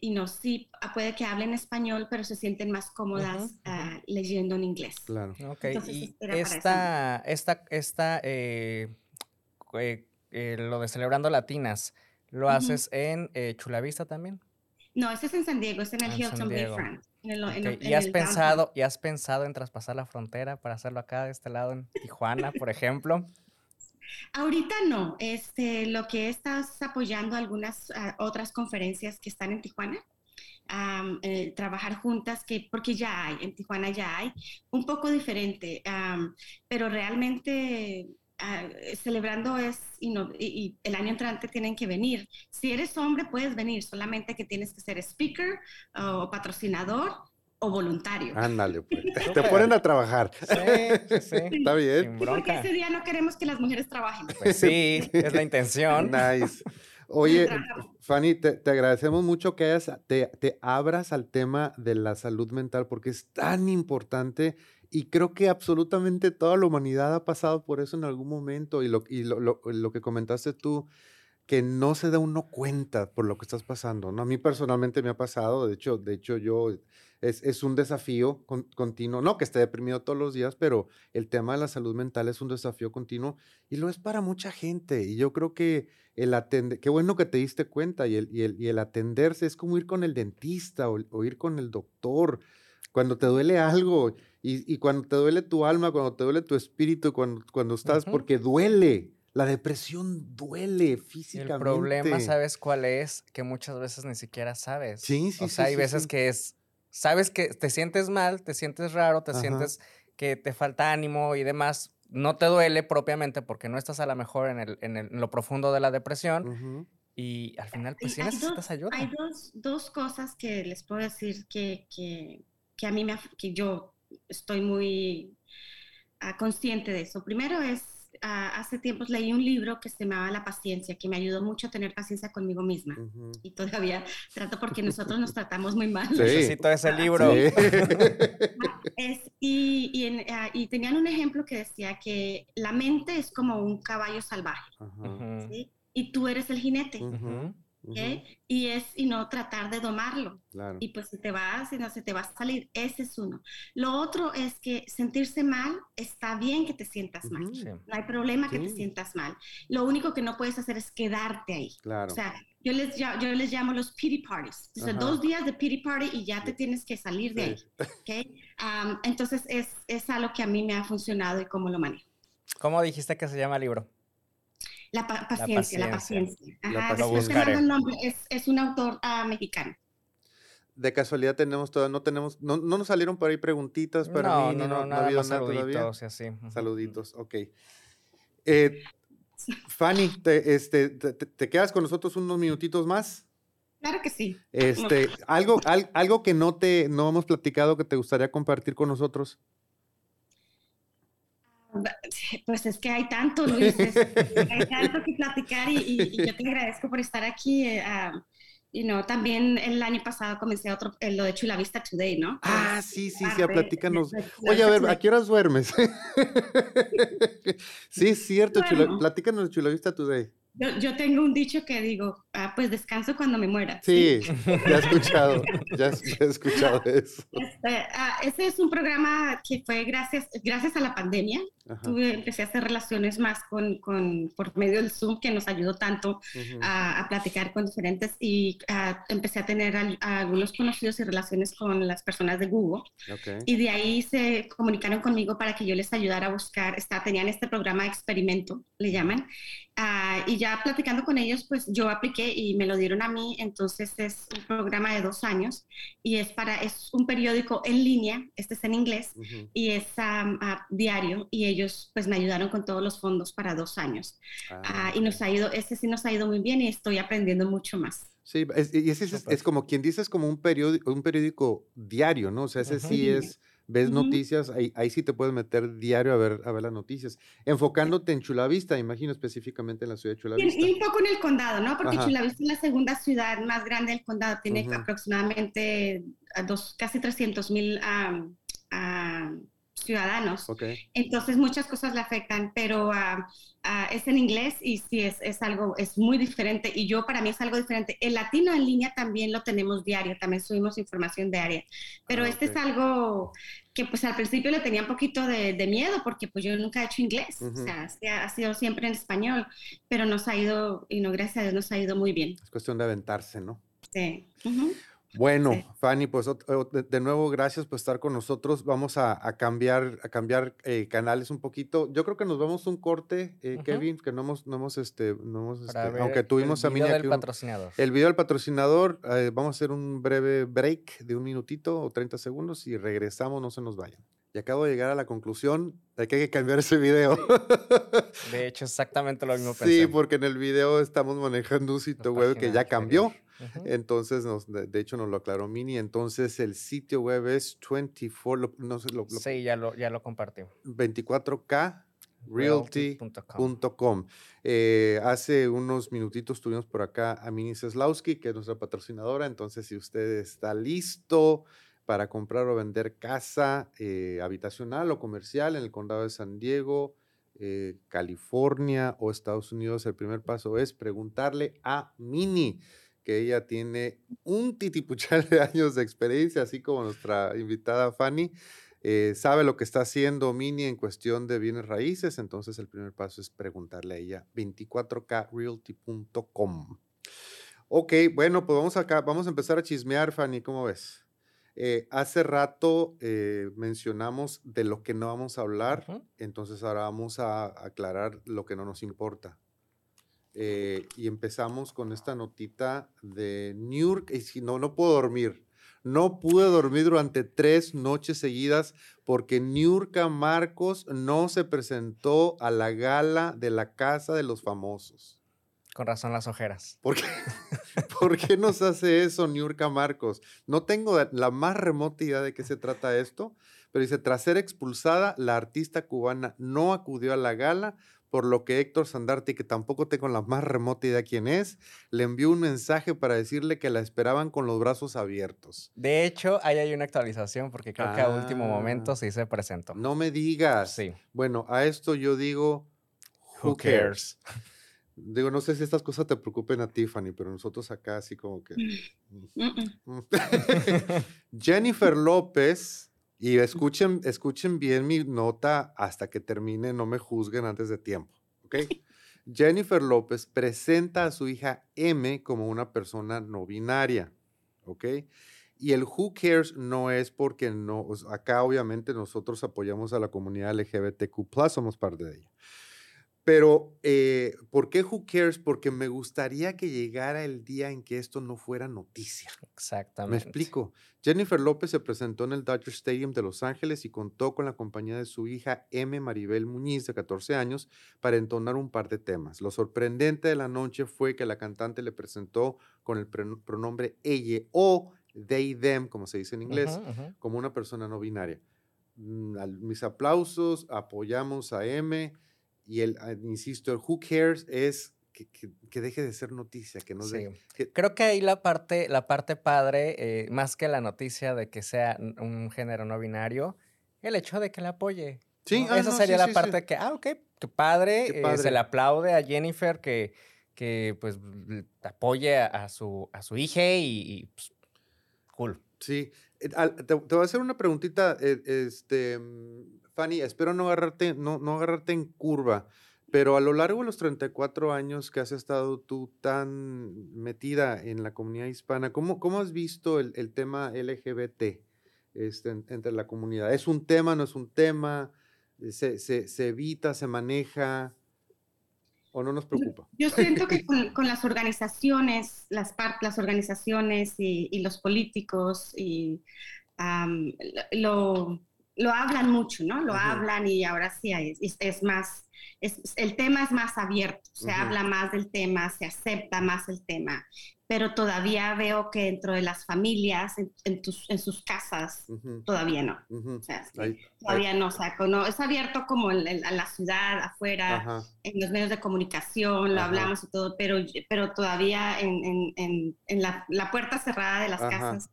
y no, sí, puede que hablen español, pero se sienten más cómodas ah, leyendo en inglés. Claro. Ok, y esta, esta, esta, eh, eh, eh, lo de Celebrando Latinas, ¿lo haces en Chulavista también? No, ese es en San Diego, es en el ah, Hilton Bayfront. ¿Y, has pensado, ¿Y has pensado en traspasar la frontera para hacerlo acá de este lado en Tijuana, por ejemplo? Ahorita no, este, lo que estás apoyando algunas ah, otras conferencias que están en Tijuana, eh, trabajar juntas, que, porque ya hay, en Tijuana ya hay, un poco diferente, pero realmente ah, celebrando es, y, no, y, el año entrante tienen que venir. Si eres hombre, puedes venir, solamente que tienes que ser speaker o patrocinador o voluntario. Ándale, pues. Te ponen a trabajar. Sí, sí, Está bien. Porque ese día no queremos que las mujeres trabajen. Pues sí, es la intención. Nice. Oye, Fanny, te, agradecemos mucho que hayas, te, te, abras al tema de la salud mental porque es tan importante y creo que absolutamente toda la humanidad ha pasado por eso en algún momento y lo, y lo, lo, que comentaste tú, que no se da uno cuenta por lo que estás pasando, ¿no? A mí personalmente me ha pasado, de hecho, de hecho yo es, un desafío continuo, no que esté deprimido todos los días, pero el tema de la salud mental es un desafío continuo y lo es para mucha gente. Y yo creo que el atender, qué bueno que te diste cuenta y el, y el, y el atenderse es como ir con el dentista o, ir con el doctor cuando te duele algo y, y, cuando te duele tu alma, cuando te duele tu espíritu, cuando, cuando estás, porque duele. La depresión duele físicamente. El problema, ¿sabes cuál es? Que muchas veces ni siquiera sabes. Sí, sí, o sea, hay veces que es sabes que te sientes mal, te sientes raro, te sientes que te falta ánimo y demás, no te duele propiamente porque no estás a lo mejor en, el, en, lo profundo de la depresión. Y al final, pues sí necesitas ayuda. Hay dos, dos, cosas que les puedo decir que, que, que a mí me, que yo estoy muy ah, consciente de eso. Primero es hace tiempos leí un libro que se llamaba La paciencia, que me ayudó mucho a tener paciencia conmigo misma. Y todavía trato porque nosotros nos tratamos muy mal. Necesito ese libro. Es, y, ah, y, tenían un ejemplo que decía que la mente es como un caballo salvaje. Y tú eres el jinete. Y es, y no tratar de domarlo. Y pues si te vas, si no se te va a salir, ese es uno. Lo otro es que sentirse mal, está bien que te sientas mal. No hay problema que te sientas mal. Lo único que no puedes hacer es quedarte ahí. O sea, yo les, yo les llamo los pity parties. O sea, dos días de pity party y ya te tienes que salir de ahí. ¿okay? entonces es, es algo que a mí me ha funcionado y cómo lo manejo. ¿Cómo dijiste que se llama el libro? La, paciencia, la paciencia. Ajá, nombre, es, es, un autor uh, mexicano. De casualidad tenemos todo, no tenemos, no, no nos salieron por ahí preguntitas para no, mí, no, no, no, ha habido nada saluditos y así. Saluditos, ok. Eh, Fanny, te, este, te, quedas con nosotros unos minutitos más? Claro que sí. Este, algo, algo que no te, no hemos platicado que te gustaría compartir con nosotros. Pues es que hay tanto, Luis, hay tanto que platicar y, yo te agradezco por estar aquí. Eh, y no, también el año pasado comencé otro, eh, lo de Chula Vista Today, ¿no? Ah, sí, sí, sí, platícanos. Oye, a ver, ¿a qué horas duermes? sí, es cierto, Chula, platícanos de Chula Vista Today. Yo, tengo un dicho que digo, ah, pues descanso cuando me muera. Sí, ya he escuchado, ya, he escuchado eso. Este, ah, ese es un programa que fue gracias, gracias a la pandemia. Tuve, empecé a hacer relaciones más con, con, por medio del Zoom, que nos ayudó tanto a, platicar con diferentes y ah, empecé a tener algunos conocidos y relaciones con las personas de Google. Y de ahí se comunicaron conmigo para que yo les ayudara a buscar, está, tenían este programa de experimento, le llaman, y ya platicando con ellos, pues yo apliqué y me lo dieron a mí, entonces es un programa de dos años y es para, es un periódico en línea, este es en inglés, y es diario y ellos pues me ayudaron con todos los fondos para dos años. Ah, y nos ha ido, este sí nos ha ido muy bien y estoy aprendiendo mucho más. Sí, y ese es, como quien dice, es como un periódico, un periódico diario, ¿no? O sea, ese sí es ves noticias, ahí, ahí, sí te puedes meter diario a ver, a ver las noticias. Enfocándote en Chulavista, imagino específicamente en la ciudad de Chulavista. Y, un poco en el condado, ¿no? Porque Chulavista es la segunda ciudad más grande del condado, tiene aproximadamente dos, casi 300 mil ciudadanos. Entonces muchas cosas le afectan, pero ah, ah, es en inglés y sí es, es, algo, es muy diferente y yo para mí es algo diferente. El latino en línea también lo tenemos diario, también subimos información diaria, pero ah, este es algo que pues al principio le tenía un poquito de, miedo porque pues yo nunca he hecho inglés, o sea, ha sido siempre en español, pero nos ha ido, y no gracias a Dios, nos ha ido muy bien. Es cuestión de aventarse, ¿no? Sí. Bueno, Fanny, pues de nuevo gracias por estar con nosotros. Vamos a, cambiar, a cambiar eh, canales un poquito. Yo creo que nos vamos un corte, eh, Kevin, que no hemos, no hemos, este, no hemos, este, aunque tuvimos el video del patrocinador. el video del patrocinador. Eh, vamos a hacer un breve break de un minutito o 30 segundos y regresamos, no se nos vayan. Y acabo de llegar a la conclusión de que hay que cambiar ese video. De hecho, exactamente lo mismo. Sí, porque en el video estamos manejando un sitio web que ya cambió. Entonces, de, hecho, nos lo aclaró Mini. Entonces, el sitio web es 24, no sé, lo, sí, ya lo, ya lo compartí. 24K realty.com. Eh, hace unos minutitos tuvimos por acá a Mini Seslowski, que es nuestra patrocinadora. Entonces, si usted está listo para comprar o vender casa eh, habitacional o comercial en el condado de San Diego, eh, California o Estados Unidos, el primer paso es preguntarle a Mini que ella tiene un titipuchal de años de experiencia, así como nuestra invitada Fanny. Eh, sabe lo que está haciendo Mini en cuestión de bienes raíces, entonces el primer paso es preguntarle a ella 24krealty.com. Ok, bueno, pues vamos acá, vamos a empezar a chismear, Fanny, ¿cómo ves? Eh, hace rato eh, mencionamos de lo que no vamos a hablar, entonces ahora vamos a aclarar lo que no nos importa. y empezamos con esta notita de New York. Y si no, no puedo dormir. No pude dormir durante tres noches seguidas porque Niurka Marcos no se presentó a la gala de la Casa de los Famosos. Con razón las ojeras. ¿Por qué, ¿Por qué nos hace eso Niurka Marcos? No tengo la más remota idea de qué se trata esto, pero dice, tras ser expulsada, la artista cubana no acudió a la gala por lo que Héctor Sandarte, que tampoco tengo la más remota idea quién es, le envió un mensaje para decirle que la esperaban con los brazos abiertos. De hecho, ahí hay una actualización porque creo que a último momento ah. sí se presentó. No me digas. Sí. Bueno, a esto yo digo, who, cares? Digo, no sé si estas cosas te preocupen a Tiffany, pero nosotros acá así como que... Jennifer López y escuchen, escuchen bien mi nota hasta que termine, no me juzguen antes de tiempo. ¿Ok? Jennifer López presenta a su hija M como una persona no binaria. ¿Ok? Y el Who Cares no es porque no, acá obviamente nosotros apoyamos a la comunidad LGBTQ, somos parte de ella. Pero, eh, ¿por qué Who Cares? Porque me gustaría que llegara el día en que esto no fuera noticia. Exactamente. Me explico. Jennifer López se presentó en el Dodger Stadium de Los Ángeles y contó con la compañía de su hija M. Maribel Muñiz, de 14 años, para entonar un par de temas. Lo sorprendente de la noche fue que la cantante le presentó con el pronombre ella o they, them, como se dice en inglés, como una persona no binaria. Mm, mis aplausos, apoyamos a M y el, ah, insisto, el who cares es que, que, deje de ser noticia, que no sí. Creo que ahí la parte, la parte padre, eh, más que la noticia de que sea un género no binario, el hecho de que la apoye. Sí, ah, Esa sería la parte que, ah, ok, qué padre, eh, se le aplaude a Jennifer que, que pues apoye a, su, a su hija y, pues, cool. Sí, eh, te, voy a hacer una preguntita, este, mm, Fanny, espero no agarrarte, no, no agarrarte en curva, pero a lo largo de los 34 años que has estado tú tan metida en la comunidad hispana, ¿cómo, cómo has visto el, el tema LGBT este, entre la comunidad? ¿Es un tema, no es un tema? ¿Se, se, se evita, se maneja? ¿O no nos preocupa? Yo siento que con, las organizaciones, las, las organizaciones y, y los políticos y lo, lo hablan mucho, ¿no? Lo hablan y ahora sí es, es, más, es, el tema es más abierto, se habla más del tema, se acepta más el tema, pero todavía veo que dentro de las familias, en, tus, en sus casas, todavía no. o sea, todavía no, o sea, no, es abierto como en, la ciudad, afuera, en los medios de comunicación, lo hablamos y todo, pero, pero todavía en, la, puerta cerrada de las casas,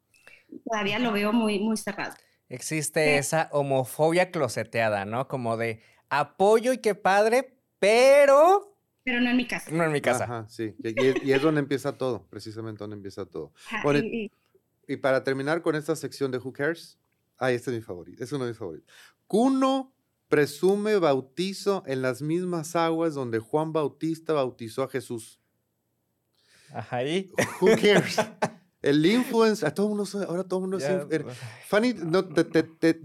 todavía lo veo muy, muy cerrado. Existe esa homofobia closeteada, ¿no? Como de apoyo y qué padre, pero... Pero no en mi casa. No en mi casa. Ajá, sí. Y, es donde empieza todo, precisamente donde empieza todo. y, para terminar con esta sección de Who Cares, ah, este es mi favorito, es uno de mis favoritos. Cuno presume bautizo en las mismas aguas donde Juan Bautista bautizó a Jesús. Ajá, ahí. Who cares? El influencer, todo mundo, ahora todo el mundo es Fanny, no,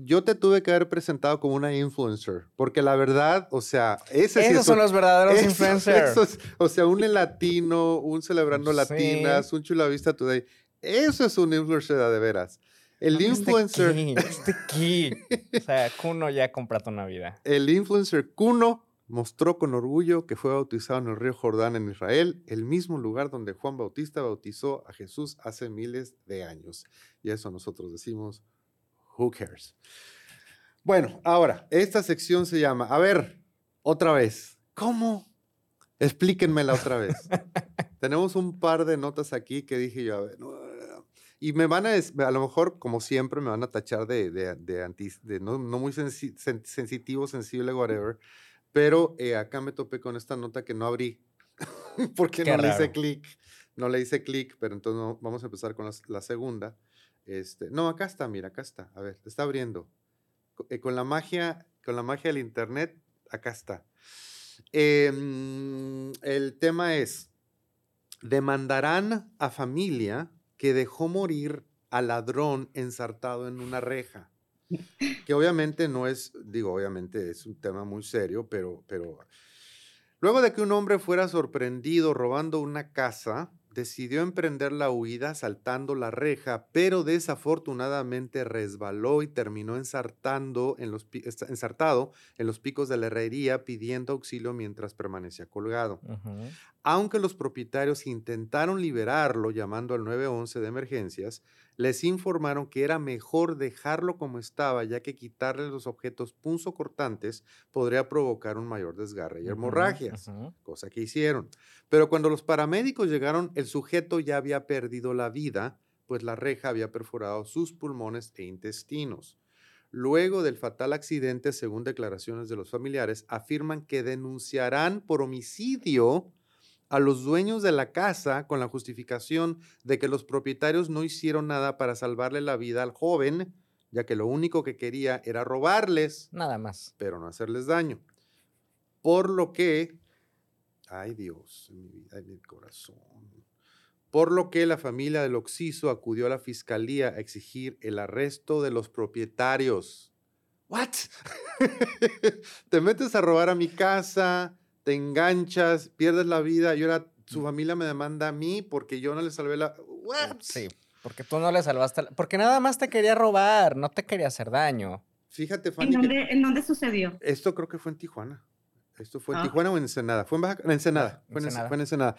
yo te tuve que haber presentado como una influencer, porque la verdad, o sea, ese esos son los verdaderos influencers. o sea, un latino, un celebrando latinas, un chula vista today, eso es un influencer de veras. El influencer. ¿Este qué? O sea, Kuno ya compró una vida. El influencer Kuno mostró con orgullo que fue bautizado en el río Jordán en Israel, el mismo lugar donde Juan Bautista bautizó a Jesús hace miles de años. Y eso nosotros decimos, who cares? Bueno, ahora, esta sección se llama, a ver, otra vez, ¿cómo? Explíquenmela otra vez. Tenemos un par de notas aquí que dije yo, a ver, y me van a, a lo mejor, como siempre, me van a tachar de, de, de, no, muy sensitivo, sensible, whatever. Pero eh, acá me topé con esta nota que no abrí porque no le hice clic. No le hice clic, pero entonces vamos a empezar con la, segunda. Este, no, acá está, mira, acá está. A ver, está abriendo. Eh, con la magia, con la magia del internet, acá está. Em, el tema es, demandarán a familia que dejó morir al ladrón ensartado en una reja. Que obviamente no es, digo, obviamente es un tema muy serio, pero, pero luego de que un hombre fuera sorprendido robando una casa, decidió emprender la huida saltando la reja, pero desafortunadamente resbaló y terminó ensartando en los, ensartado en los picos de la herrería pidiendo auxilio mientras permanecía colgado. Aunque los propietarios intentaron liberarlo llamando al 911 de emergencias, les informaron que era mejor dejarlo como estaba, ya que quitarle los objetos punzocortantes podría provocar un mayor desgarre y hemorragias, cosa que hicieron. Pero cuando los paramédicos llegaron, el sujeto ya había perdido la vida, pues la reja había perforado sus pulmones e intestinos. Luego del fatal accidente, según declaraciones de los familiares, afirman que denunciarán por homicidio a los dueños de la casa con la justificación de que los propietarios no hicieron nada para salvarle la vida al joven, ya que lo único que quería era robarles. Nada más. Pero no hacerles daño. Por lo que, ay Dios, en mi vida, en mi corazón. Por lo que la familia del Oxiso acudió a la fiscalía a exigir el arresto de los propietarios. ¿What? Te metes a robar a mi casa, te enganchas, pierdes la vida y ahora su familia me demanda a mí porque yo no le salvé la... Sí, porque tú no le salvaste, porque nada más te quería robar, no te quería hacer daño. Fíjate, Fanny. ¿En dónde, sucedió? Esto creo que fue en Tijuana. Esto fue en ah. Tijuana o en Ensenada. Fue en Baja, en Ensenada. Fue, en, Ensenada.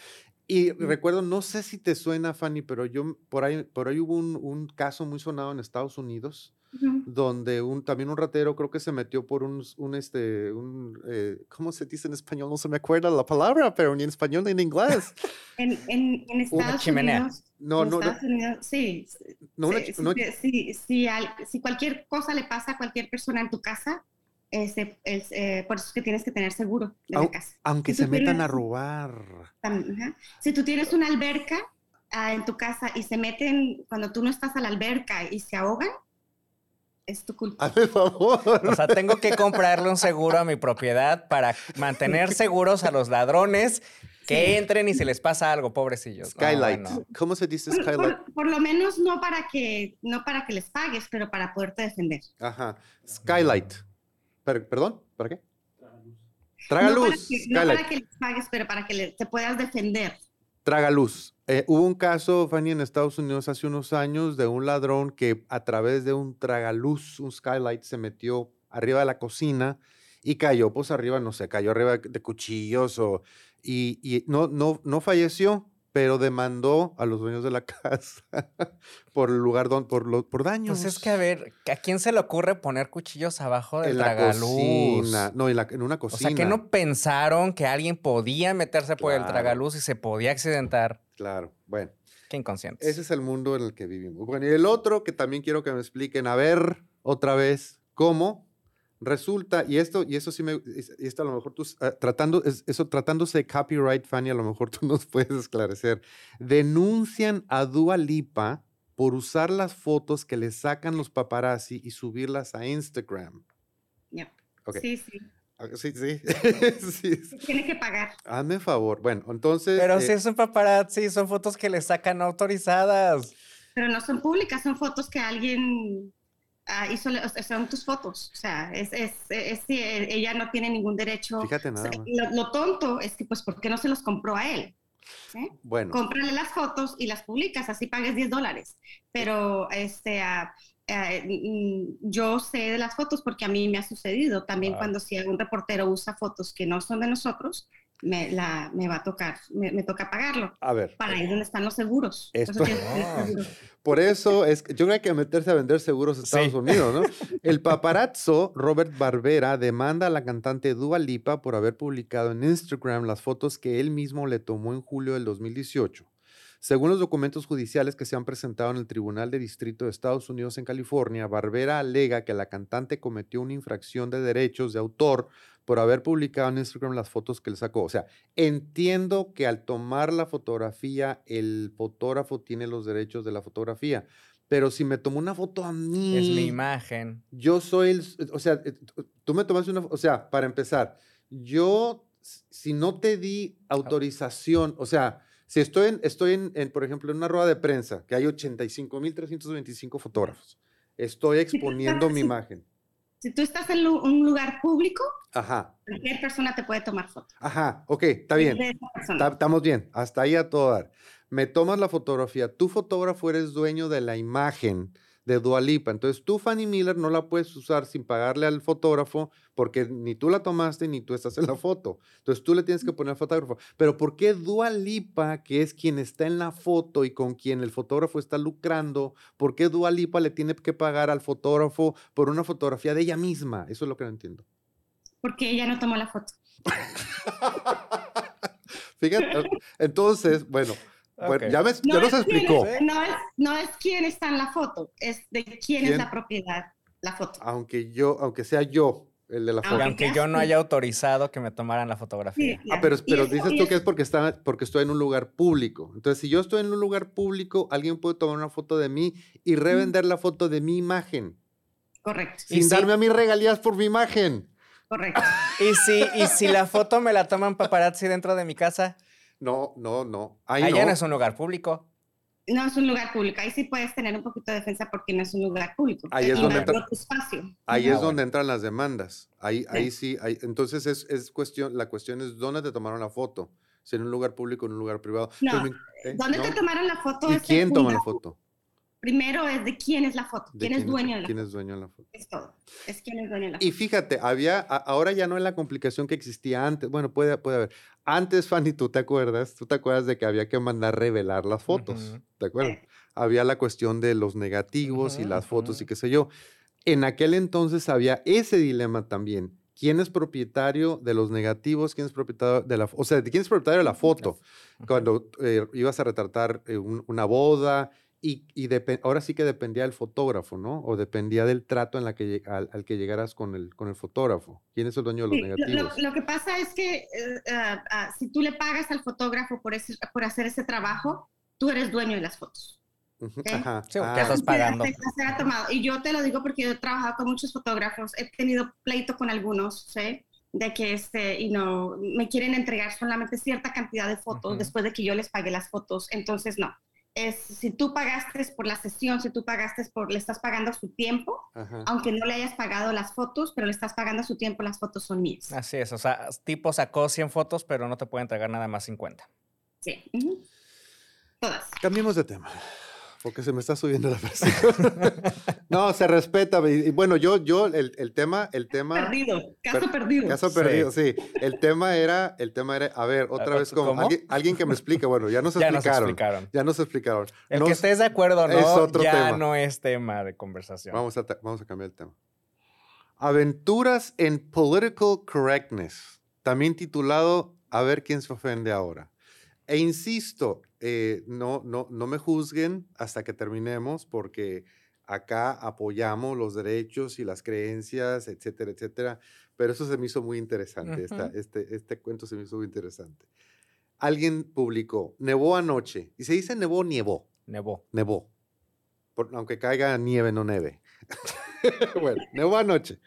Y recuerdo, no sé si te suena, Fanny, pero yo por ahí, por ahí hubo un, un caso muy sonado en Estados Unidos donde un, también un ratero creo que se metió por un, un este, un, eh, ¿cómo se dice en español? No se me acuerda la palabra, pero ni en español ni en inglés. en, en, en Estados Unidos. No, no, Estados Unidos, sí. No, sí, si, cualquier cosa le pasa a cualquier persona en tu casa, este, es, eh, por eso es que tienes que tener seguro de la casa. Aunque se metan a robar. Si tú tienes una alberca ah, en tu casa y se meten cuando tú no estás a la alberca y se ahogan, es tu culpa. Hazme favor. O sea, tengo que comprarle un seguro a mi propiedad para mantener seguros a los ladrones que entren y se les pasa algo, pobrecillos. Skylight. ¿Cómo se dice skylight? Por, lo menos no para que no para que les pagues, pero para poderte defender. Ajá. Skylight. ¿Perdón? ¿Para qué? Traga luz. No para que, les pagues, pero para que te puedas defender. Traga luz. Eh, hubo un caso, Fanny, en Estados Unidos hace unos años de un ladrón que a través de un tragaluz, un skylight, se metió arriba de la cocina y cayó, pues arriba, no sé, cayó arriba de cuchillos o, y, y no, no, no falleció, pero demandó a los dueños de la casa por el lugar donde, por, por daños. Pues es que, a ver, ¿a quién se le ocurre poner cuchillos abajo del en la cocina. No, en, una cocina. O sea, que no pensaron que alguien podía meterse por el tragaluz y se podía accidentar. Claro, bueno. Qué inconsciente. Ese es el mundo en el que vivimos. Bueno, y el otro que también quiero que me expliquen, a ver, otra vez, cómo Resulta, y esto, y eso sí me, y esto a lo mejor tú, ah, tratando, eso tratándose de copyright, Fanny, a lo mejor tú nos puedes esclarecer. Denuncian a Dua Lipa por usar las fotos que le sacan los paparazzi y subirlas a Instagram. Sí, sí. Ah, sí, sí. sí. Tiene que pagar. Hazme favor. Bueno, entonces. Pero si es un paparazzi, son fotos que le sacan autorizadas. Pero no son públicas, son fotos que alguien Ah, son tus fotos, o sea, es, es, ella no tiene ningún derecho. Fíjate nada Lo, tonto es que, pues, ¿por qué no se los compró a él? ¿Eh? Bueno. Cómprale las fotos y las publicas, así pagues 10 dólares. Pero, este, ah, mm, yo sé de las fotos porque a mí me ha sucedido. También cuando si algún reportero usa fotos que no son de nosotros, me, la, me va a tocar, me, toca pagarlo. A ver. Para ir donde están los seguros. Por eso es yo creo que hay que meterse a vender seguros en Estados Unidos, ¿no? El paparazzo Robert Barbera demanda a la cantante Dua Lipa por haber publicado en Instagram las fotos que él mismo le tomó en julio del 2018. Según los documentos judiciales que se han presentado en el Tribunal de Distrito de Estados Unidos en California, Barbera alega que la cantante cometió una infracción de derechos de autor por haber publicado en Instagram las fotos que él sacó. O sea, entiendo que al tomar la fotografía, el fotógrafo tiene los derechos de la fotografía. Pero si me tomó una foto a mí. Es mi imagen. Yo soy el. O sea, eh, tú me tomaste una. O sea, para empezar, yo, si no te di autorización, o sea, si estoy, en, estoy en, por ejemplo, en una rueda de prensa, que hay 85.325 fotógrafos, estoy exponiendo mi imagen. Si tú estás en un lugar público, cualquier persona te puede tomar foto. Ajá, ok, está bien. estamos bien, hasta ahí a todo dar. Me tomas la fotografía, tu fotógrafo eres dueño de la imagen de Dualipa. Entonces tú, Fanny Miller, no la puedes usar sin pagarle al fotógrafo porque ni tú la tomaste ni tú estás en la foto. Entonces tú le tienes que poner al fotógrafo. Pero ¿por qué Dualipa, que es quien está en la foto y con quien el fotógrafo está lucrando, por qué Dualipa le tiene que pagar al fotógrafo por una fotografía de ella misma? Eso es lo que no entiendo. Porque ella no tomó la foto. Fíjate, entonces, bueno, bueno, ya, ves, no ya nos explicó. no, es, no es quién está en la foto, es de quién, es la propiedad, la foto. Aunque yo, aunque sea yo el de la foto. Aunque yo no haya autorizado que me tomaran la fotografía. ah, pero, pero dices tú que es porque, está, porque estoy en un lugar público. Entonces, si yo estoy en un lugar público, alguien puede tomar una foto de mí y revender la foto de mi imagen. Correcto. Sin darme a mí regalías por mi imagen. Correcto. ¿Y si, y si la foto me la toman paparazzi dentro de mi casa? No, no, no. Ahí no. no es un lugar público. No es un lugar público. Ahí sí puedes tener un poquito de defensa porque no es un lugar público. Ahí es donde, ahí es donde entran las demandas. Ahí sí, ahí sí entonces es, es, cuestión, la cuestión es dónde te tomaron la foto. Si en un lugar público o en un lugar privado. No, ¿eh? ¿dónde te tomaron la foto? ¿Y quién toma la foto? Primero es de quién es la foto, quién, es dueño de la foto. ¿Quién es dueño de la foto? Es todo. Es quién es dueño de la foto. Y fíjate, había, ahora ya no es la complicación que existía antes. Bueno, puede, puede haber. Antes, Fanny, ¿tú te acuerdas? ¿Tú te acuerdas de que había que mandar revelar las fotos? ¿Te acuerdas? Había la cuestión de los negativos y las fotos y qué sé yo. En aquel entonces había ese dilema también. ¿Quién es propietario de los negativos? ¿Quién es propietario de la O sea, ¿quién es propietario de la foto? Cuando eh, ibas a retratar eh, una boda y, y ahora sí que dependía del fotógrafo, ¿no? O dependía del trato en la que, al, que llegaras con el, con el fotógrafo. ¿Quién es el dueño de los negativos? Lo, que pasa es que ah, ah, si tú le pagas al fotógrafo por, ese, por hacer ese trabajo, tú eres dueño de las fotos. Ajá. Sí, ah. estás pagando. Y yo te lo digo porque yo he trabajado con muchos fotógrafos, he tenido pleito con algunos, ¿sí? De que este, y no, me quieren entregar solamente cierta cantidad de fotos después de que yo les pague las fotos. Entonces, no es si tú pagaste por la sesión, si tú pagaste por, le estás pagando su tiempo, aunque no le hayas pagado las fotos, pero le estás pagando su tiempo, las fotos son mías. Así es, o sea, tipo sacó 100 fotos, pero no te puede entregar nada más 50. Sí. Todas. Cambiemos de tema porque se me está subiendo la presión. no, se respeta. Y, bueno, yo, yo, el, el, tema, el tema. Perdido, caso perdido. Caso perdido, sí. El tema era, el tema era, a ver, otra vez como alguien, que me explique. Bueno, ya nos explicaron. ya nos explicaron. Ya nos explicaron. El que estés de acuerdo, no, es otro ya no es tema de conversación. Vamos a, vamos a cambiar el tema. Aventuras en Political Correctness, también titulado A ver quién se ofende ahora. E insisto, eh, no, no, no me juzguen hasta que terminemos porque acá apoyamos los derechos y las creencias, etcétera, etcétera. Pero eso se me hizo muy interesante, este, este cuento se me hizo muy interesante. Alguien publicó, nevó anoche, y se dice nevó, nievó. Nevó. Nevó. aunque caiga nieve, no neve. bueno, nevó anoche.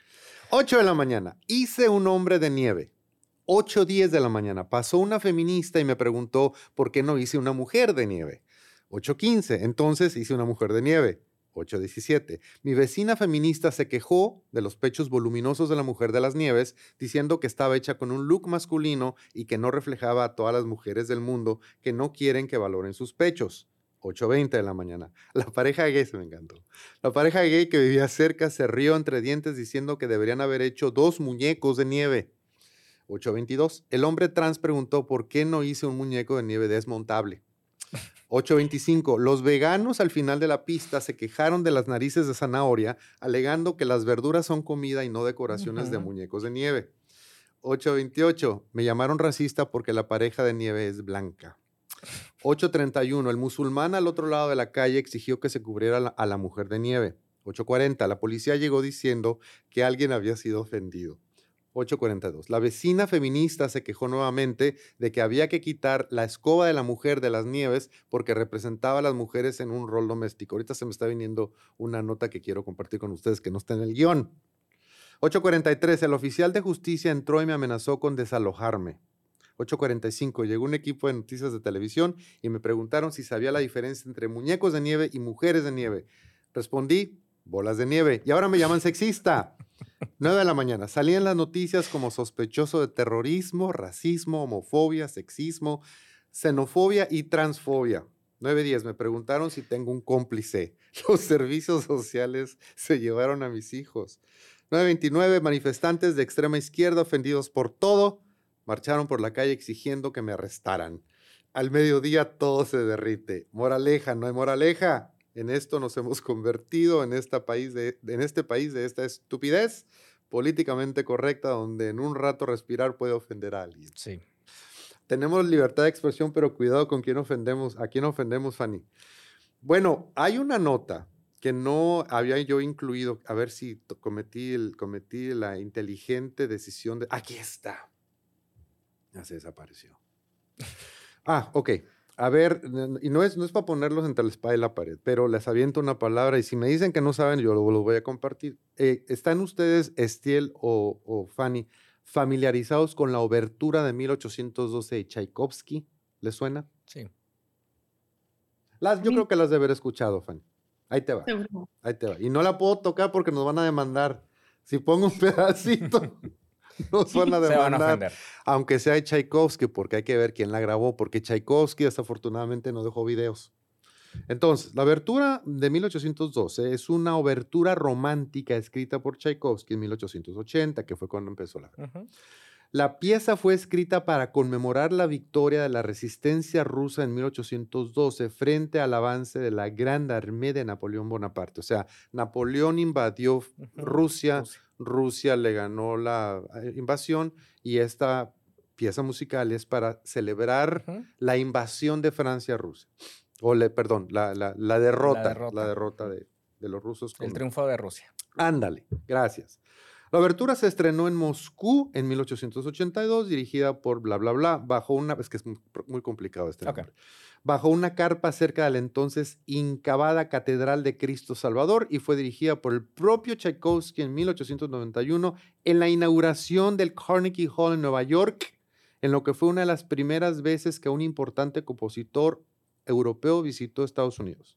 8 de la mañana, hice un hombre de nieve. 8.10 de la mañana pasó una feminista y me preguntó por qué no hice una mujer de nieve. 8.15, entonces hice una mujer de nieve. 8.17. Mi vecina feminista se quejó de los pechos voluminosos de la mujer de las nieves, diciendo que estaba hecha con un look masculino y que no reflejaba a todas las mujeres del mundo que no quieren que valoren sus pechos. 8.20 de la mañana. La pareja gay, se me encantó. La pareja gay que vivía cerca se rió entre dientes diciendo que deberían haber hecho dos muñecos de nieve. 8.22. El hombre trans preguntó por qué no hice un muñeco de nieve desmontable. 8.25. Los veganos al final de la pista se quejaron de las narices de zanahoria, alegando que las verduras son comida y no decoraciones de muñecos de nieve. 8.28. Me llamaron racista porque la pareja de nieve es blanca. 8.31. El musulmán al otro lado de la calle exigió que se cubriera a la mujer de nieve. 8.40. La policía llegó diciendo que alguien había sido ofendido. 842. La vecina feminista se quejó nuevamente de que había que quitar la escoba de la mujer de las nieves porque representaba a las mujeres en un rol doméstico. Ahorita se me está viniendo una nota que quiero compartir con ustedes que no está en el guion. 843. El oficial de justicia entró y me amenazó con desalojarme. 8.45, llegó un equipo de noticias de televisión y me preguntaron si sabía la diferencia entre muñecos de nieve y mujeres de nieve. Respondí, bolas de nieve. Y ahora me llaman sexista. 9 de la mañana. Salían las noticias como sospechoso de terrorismo, racismo, homofobia, sexismo, xenofobia y transfobia. 9.10. Me preguntaron si tengo un cómplice. Los servicios sociales se llevaron a mis hijos. 9.29. Manifestantes de extrema izquierda ofendidos por todo marcharon por la calle exigiendo que me arrestaran. Al mediodía todo se derrite. Moraleja, no hay moraleja. En esto nos hemos convertido en, esta país de, en este país de esta estupidez políticamente correcta donde en un rato respirar puede ofender a alguien. Sí. Tenemos libertad de expresión, pero cuidado con quién ofendemos, a quién ofendemos, Fanny. Bueno, hay una nota que no había yo incluido, a ver si cometí, el, cometí la inteligente decisión de... Aquí está. Ya se desapareció. Ah, ok. A ver, y no es, no es para ponerlos entre la espada y la pared, pero les aviento una palabra y si me dicen que no saben, yo lo, voy a compartir. Eh, ¿Están ustedes, Estiel o, Fanny, familiarizados con la obertura de 1812 de Tchaikovsky? ¿Les suena? Sí. Las, yo creo que las de haber escuchado, Fanny. Ahí te va. Ahí te va. Y no la puedo tocar porque nos van a demandar. Si pongo un pedacito. no suena de demandar, aunque sea de Tchaikovsky, porque hay que ver quién la grabó, porque Tchaikovsky desafortunadamente no dejó videos. Entonces, la abertura de 1812 es una obertura romántica escrita por Tchaikovsky en 1880, que fue cuando empezó la guerra. La pieza fue escrita para conmemorar la victoria de la resistencia rusa en 1812 frente al avance de la Gran Armée de Napoleón Bonaparte. O sea, Napoleón invadió Rusia, Rusia le ganó la eh, invasión y esta pieza musical es para celebrar la invasión de Francia a Rusia. O, le, perdón, la, derrota, la derrota, de, los rusos. El triunfo de Rusia. Ándale, gracias. La abertura se estrenó en Moscú en 1882, dirigida por bla, bla, bla, bajo una, es que es muy, complicado este nombre, bajo una carpa cerca de la entonces incavada Catedral de Cristo Salvador y fue dirigida por el propio Tchaikovsky en 1891 en la inauguración del Carnegie Hall en Nueva York, en lo que fue una de las primeras veces que un importante compositor europeo visitó Estados Unidos.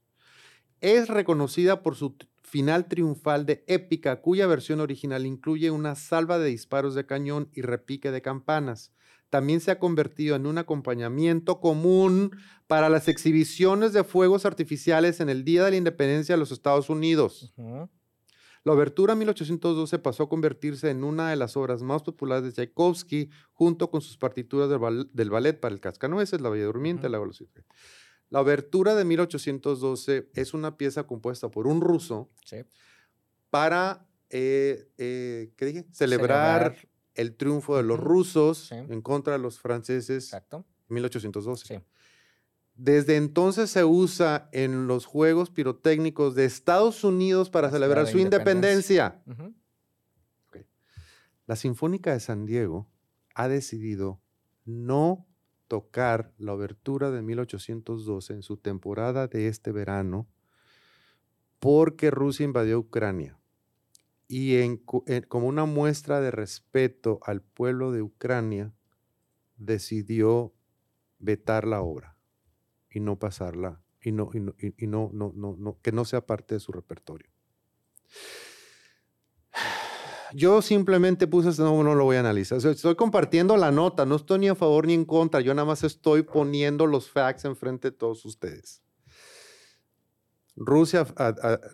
Es reconocida por su final triunfal de épica, cuya versión original incluye una salva de disparos de cañón y repique de campanas. También se ha convertido en un acompañamiento común para las exhibiciones de fuegos artificiales en el Día de la Independencia de los Estados Unidos. La obertura 1812 pasó a convertirse en una de las obras más populares de Tchaikovsky, junto con sus partituras del, ballet para el Cascanueces, La Bella Durmiente, La Velocidad. La obertura de 1812 es una pieza compuesta por un ruso para, eh, eh, ¿qué dije? Celebrar, el triunfo de los rusos en contra de los franceses Exacto. 1812. Desde entonces se usa en los Juegos Pirotécnicos de Estados Unidos para celebrar su independencia. La Sinfónica de San Diego ha decidido no tocar la obertura de 1812 en su temporada de este verano porque Rusia invadió Ucrania. Y como una muestra de respeto al pueblo de Ucrania, decidió vetar la obra y no pasarla, y no, no, que no sea parte de su repertorio yo simplemente puse, no, no lo voy a analizar. estoy compartiendo la nota, no estoy ni a favor ni en contra, yo nada más estoy poniendo los facts enfrente de todos ustedes. Rusia,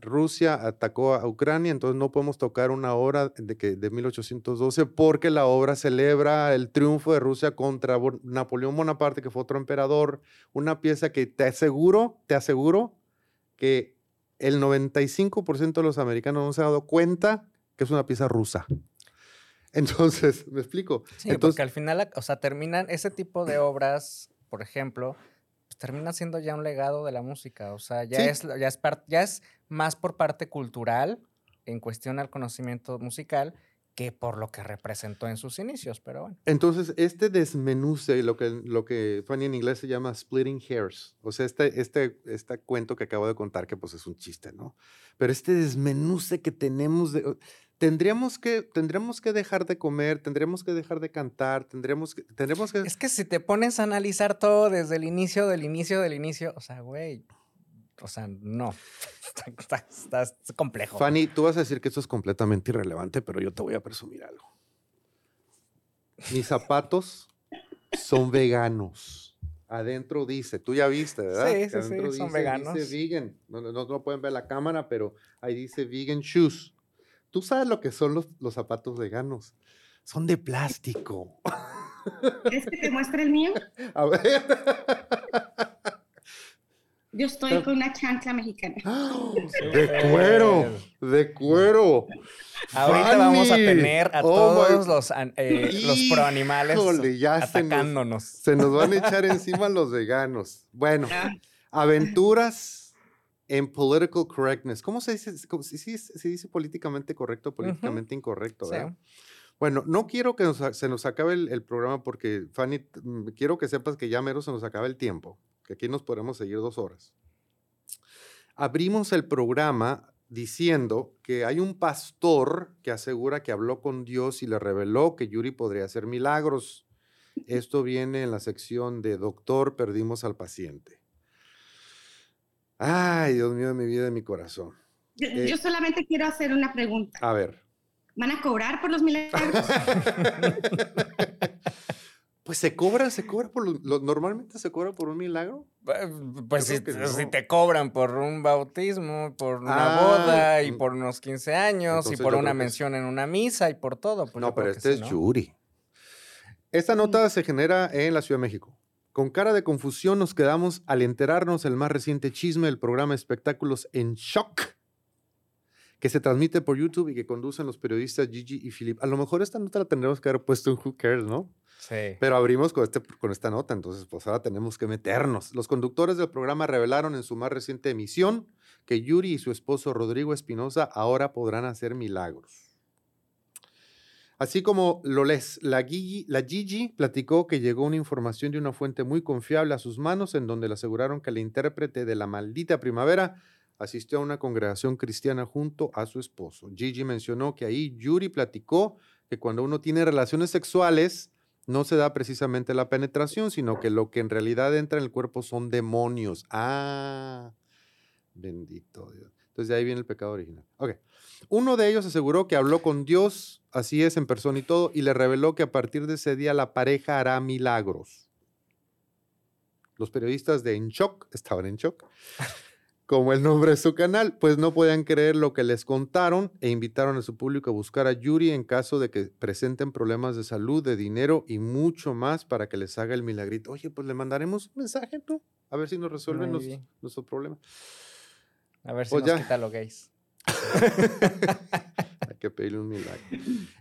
Rusia atacó a Ucrania, entonces no podemos tocar una obra de, que, de 1812 porque la obra celebra el triunfo de Rusia contra Napoleón Bonaparte, que fue otro emperador. Una pieza que te aseguro, te aseguro que el 95% de los americanos no se han dado cuenta que es una pieza rusa. Entonces, ¿me explico? Sí, Entonces, porque al final, o sea, terminan ese tipo de obras, por ejemplo, pues termina siendo ya un legado de la música. O sea, ya, es, ya, es, ya es más por parte cultural en cuestión al conocimiento musical que por lo que representó en sus inicios, pero bueno. Entonces, este desmenuce, lo que, lo que Fanny en inglés se llama splitting hairs, o sea, este, este, este cuento que acabo de contar, que pues es un chiste, ¿no? Pero este desmenuce que tenemos de tendríamos que, tendríamos que dejar de comer, tendríamos que dejar de cantar, tendríamos que, tendríamos que... Es que si te pones a analizar todo desde el inicio, del inicio, del inicio, o sea, güey, o sea, no, está, complejo. Fanny, tú vas a decir que esto es completamente irrelevante, pero yo te voy a presumir algo. Mis zapatos son veganos. Adentro dice, tú ya viste, ¿verdad? Sí, sí, sí, son veganos. Dice vegan. No, no, no, pueden ver la cámara, pero ahí dice vegan shoes. Tú sabes lo que son los, los zapatos veganos. Son de plástico. ¿Quieres que te muestre el mío? A ver. Yo estoy con una chancla mexicana. De cuero, de cuero. Ahorita vamos a tener a oh todos los, eh, los proanimales atacándonos. Se, nos van a echar encima los veganos. Bueno, ah. aventuras en political correctness. ¿Cómo se dice? se, dice políticamente correcto, políticamente incorrecto, Bueno, no quiero que se nos acabe el, programa porque, Fanny, mm, quiero que sepas que ya mero se nos acaba el tiempo, que aquí nos podemos seguir dos horas. Abrimos el programa diciendo que hay un pastor que asegura que habló con Dios y le reveló que Yuri podría hacer milagros. Esto viene en la sección de Doctor, perdimos al paciente. Ay, Dios mío de mi vida y mi corazón. Eh, yo, solamente quiero hacer una pregunta. A ver. ¿Van a cobrar por los milagros? pues se cobra, se cobra por normalmente se cobra por un milagro. Pues si, te cobran por un bautismo, por una ah, boda y por unos 15 años y por una mención en una misa y por todo. Pues no, pero este es Yuri. Esta nota se genera en la Ciudad de México. Con cara de confusión nos quedamos al enterarnos el más reciente chisme del programa Espectáculos en Shock, que se transmite por YouTube y que conducen los periodistas Gigi y Philip. A lo mejor esta nota la tendremos que haber puesto en Who Cares, ¿no? Sí. Pero abrimos con, este, con esta nota, entonces pues ahora tenemos que meternos. Los conductores del programa revelaron en su más reciente emisión que Yuri y su esposo Rodrigo Espinosa ahora podrán hacer milagros. Así como lo les, la Gigi, la Gigi platicó que llegó una información de una fuente muy confiable a sus manos en donde le aseguraron que el intérprete de la maldita primavera asistió a una congregación cristiana junto a su esposo. Gigi mencionó que ahí Yuri platicó que cuando uno tiene relaciones sexuales no se da precisamente la penetración, sino que lo que en realidad entra en el cuerpo son demonios. Ah, bendito Dios. Entonces de ahí viene el pecado original. Ok. Uno de ellos aseguró que habló con Dios, así es, en persona y todo, y le reveló que a partir de ese día la pareja hará milagros. Los periodistas de En Shock estaban en shock, como el nombre de su canal, pues no podían creer lo que les contaron e invitaron a su público a buscar a Yuri en caso de que presenten problemas de salud, de dinero y mucho más para que les haga el milagrito. Oye, pues le mandaremos un mensaje, ¿no? A ver si nos resuelven nuestro problema. A ver si pues nos quita lo gays. Que pedirle un milagro.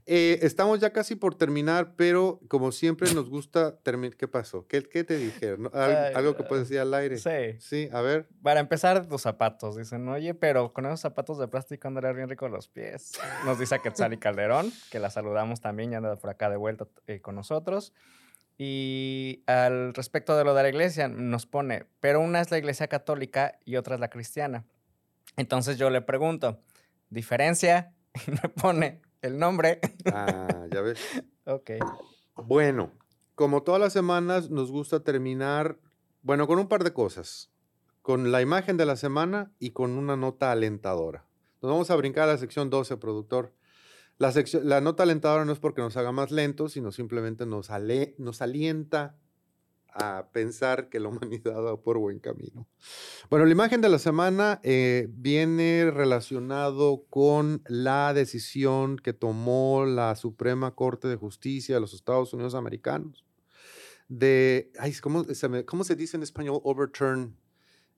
Eh, estamos ya casi por terminar, pero como siempre nos gusta terminar. ¿Qué pasó? ¿Qué, qué te dijeron? ¿Algo, que puedes decir al aire? Sí. Sí, a ver. Para empezar, tus zapatos. Dicen, oye, pero con esos zapatos de plástico andaré bien rico los pies. Nos dice Quetzal y Calderón, que la saludamos también, ya anda por acá de vuelta eh, con nosotros. Y al respecto de lo de la iglesia, nos pone, pero una es la iglesia católica y otra es la cristiana. Entonces yo le pregunto, ¿diferencia? Y me pone el nombre. Ah, ya ves. ok. Bueno, como todas las semanas, nos gusta terminar, bueno, con un par de cosas. Con la imagen de la semana y con una nota alentadora. Nos vamos a brincar a la sección 12, productor. La, sección, la nota alentadora no es porque nos haga más lentos, sino simplemente nos, ale, nos alienta a pensar que la humanidad va por buen camino. Bueno, la imagen de la semana eh, viene relacionado con la decisión que tomó la Suprema Corte de Justicia de los Estados Unidos Americanos de, ay, ¿cómo se, ¿cómo se dice en español? Overturn.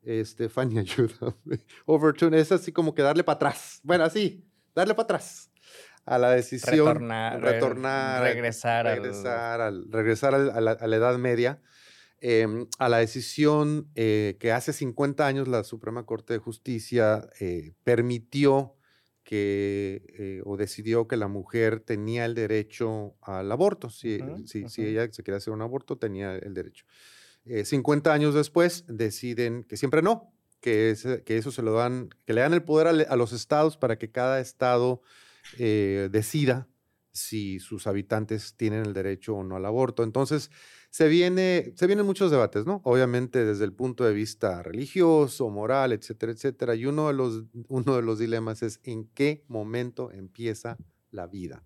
Este, Fanny, ayúdame. Overturn es así como que darle para atrás. Bueno, así, darle para atrás a la decisión. Retornar. retornar regresar, regresar, al, regresar a, la, Edad Media. Em, a la decisión eh, que hace 50 años la Suprema Corte de Justicia eh, permitió que eh, o decidió que la mujer tenía el derecho al aborto. Si, si, ella se quería hacer un aborto, tenía el derecho. 50 años después deciden que siempre no, que, que eso se lo dan, que le dan el poder a, los estados para que cada estado decida si sus habitantes tienen el derecho o no al aborto. Entonces, se, viene, se vienen muchos debates, ¿no? Obviamente desde el punto de vista religioso, moral, etcétera, etcétera. Y uno de los, uno de los dilemas es en qué momento empieza la vida.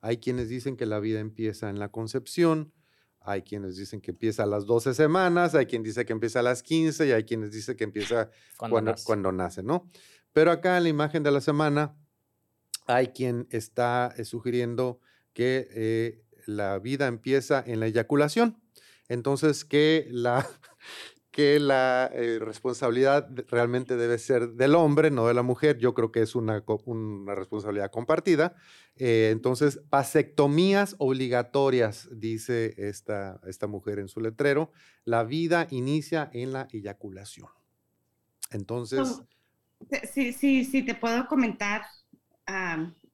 Hay quienes dicen que la vida empieza en la concepción, hay quienes dicen que empieza a las 12 semanas, hay quien dice que empieza a las 15 y hay quienes dicen que empieza cuando, cuando, nace. ¿no? Pero acá en la imagen de la semana hay quien está eh, sugiriendo que eh, la vida empieza en la eyaculación. Entonces, que la, que la eh, responsabilidad realmente debe ser del hombre, no de la mujer. Yo creo que es una, una responsabilidad compartida. Eh, entonces, vasectomías obligatorias, dice esta, esta mujer en su letrero. La vida inicia en la eyaculación. Entonces... Sí, sí, sí, te puedo comentar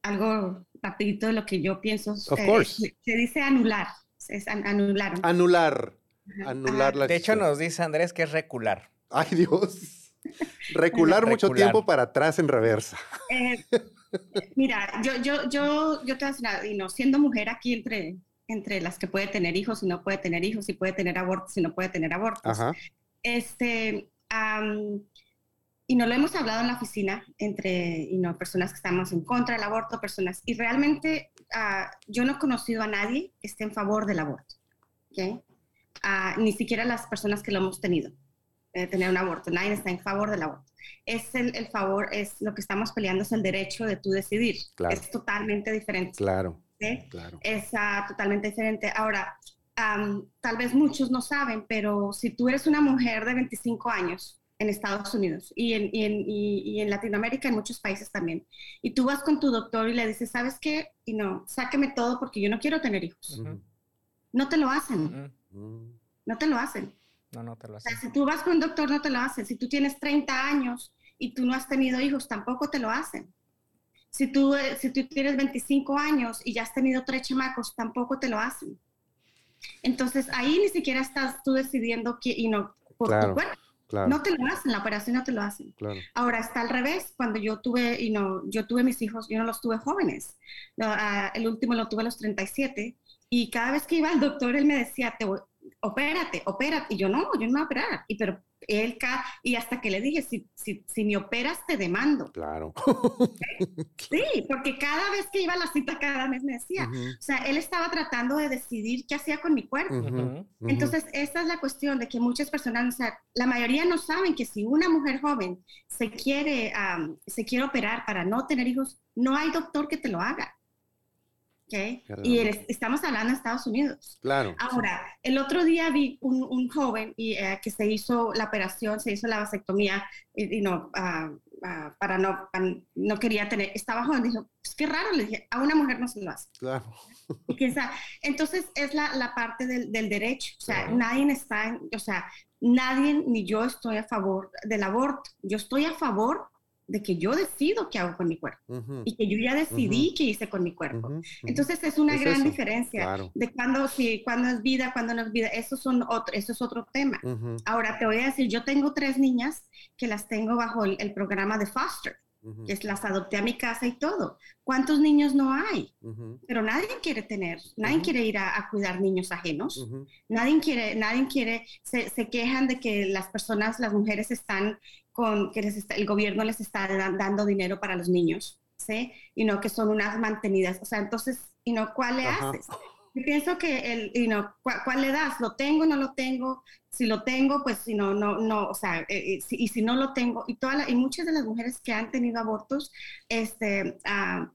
algo rapidito de lo que yo pienso. Of course. se dice anular es anular. Anular. Anular la De hecho, nos dice Andrés que es recular. Ay, Dios. Recular mucho tiempo para atrás en reversa. Eh, mira, yo, yo, yo, yo te y no, siendo mujer aquí entre, entre las que puede tener hijos y no puede tener hijos, y puede tener abortos y no puede tener abortos. Este, y no lo hemos hablado en la oficina entre y no, personas que estamos en contra del aborto, personas, y realmente ah, yo no he conocido a nadie que esté en favor del aborto, ¿okay? Ah, ni siquiera las personas que lo hemos tenido, de tener un aborto, nadie está en favor del aborto. Es el, el, favor, es lo que estamos peleando, es el derecho de tú decidir. Es totalmente diferente. Claro. claro. Es uh, totalmente diferente. Ahora, tal vez muchos no saben, pero si tú eres una mujer de 25 años, en Estados Unidos y en, y, en, y, en, Latinoamérica, en muchos países también. Y tú vas con tu doctor y le dices, ¿sabes qué? Y no, sáqueme todo porque yo no quiero tener hijos. No te lo hacen. No te lo hacen. No, no te lo hacen. si tú vas con un doctor, no te lo hacen. Si tú tienes 30 años y tú no has tenido hijos, tampoco te lo hacen. Si tú, eh, si tú tienes 25 años y ya has tenido tres chamacos, tampoco te lo hacen. Entonces ahí ni siquiera estás tú decidiendo que, y no, por tu cuerpo no te lo hacen, la operación no te lo hacen. Ahora está al revés, cuando yo tuve, y no, yo tuve mis hijos, yo no los tuve jóvenes. Ah, el último lo tuve a los 37 y cada vez que iba al doctor él me decía, te voy, opérate, opérate. Y yo no, yo no me voy a operar. Y pero él, y hasta que le dije, si, si, si me operas, te demando. Claro. Sí, porque cada vez que iba a la cita, cada mes me decía. O sea, él estaba tratando de decidir qué hacía con mi cuerpo. Entonces, esa es la cuestión de que muchas personas, o sea, la mayoría no saben que si una mujer joven se quiere, se quiere operar para no tener hijos, no hay doctor que te lo haga. ¿Okay? Y estamos hablando de Estados Unidos. Claro. Ahora, el otro día vi un, joven y, eh, que se hizo la operación, se hizo la vasectomía, y, no, ah, ah, para no, no quería tener, estaba joven, dijo, pues qué raro, le dije, a una mujer no se lo hace. Claro. entonces es la, la parte del, del, derecho, o sea, nadie está, o sea, nadie ni yo estoy a favor del aborto, yo estoy a favor de que yo decido qué hago con mi cuerpo y que yo ya decidí qué hice con mi cuerpo. Entonces es una gran diferencia de cuando, si, cuando es vida, cuando no es vida. Eso, son otro, eso es otro tema. Ahora te voy a decir, yo tengo tres niñas que las tengo bajo el programa de foster que las adopté a mi casa y todo. ¿Cuántos niños no hay? Pero nadie quiere tener, nadie quiere ir a, cuidar niños ajenos, nadie quiere, nadie quiere, se, quejan de que las personas, las mujeres están con, que el gobierno les está dando dinero para los niños, ¿sí? Y no que son unas mantenidas, o sea, entonces, ¿y no cuál le haces? Yo pienso que el, you know, ¿cuál, le das? ¿Lo tengo, no lo tengo? Si lo tengo, pues si no, no, no, o sea, eh, eh, y si no lo tengo, y, toda y muchas de las mujeres que han tenido abortos, este, uh,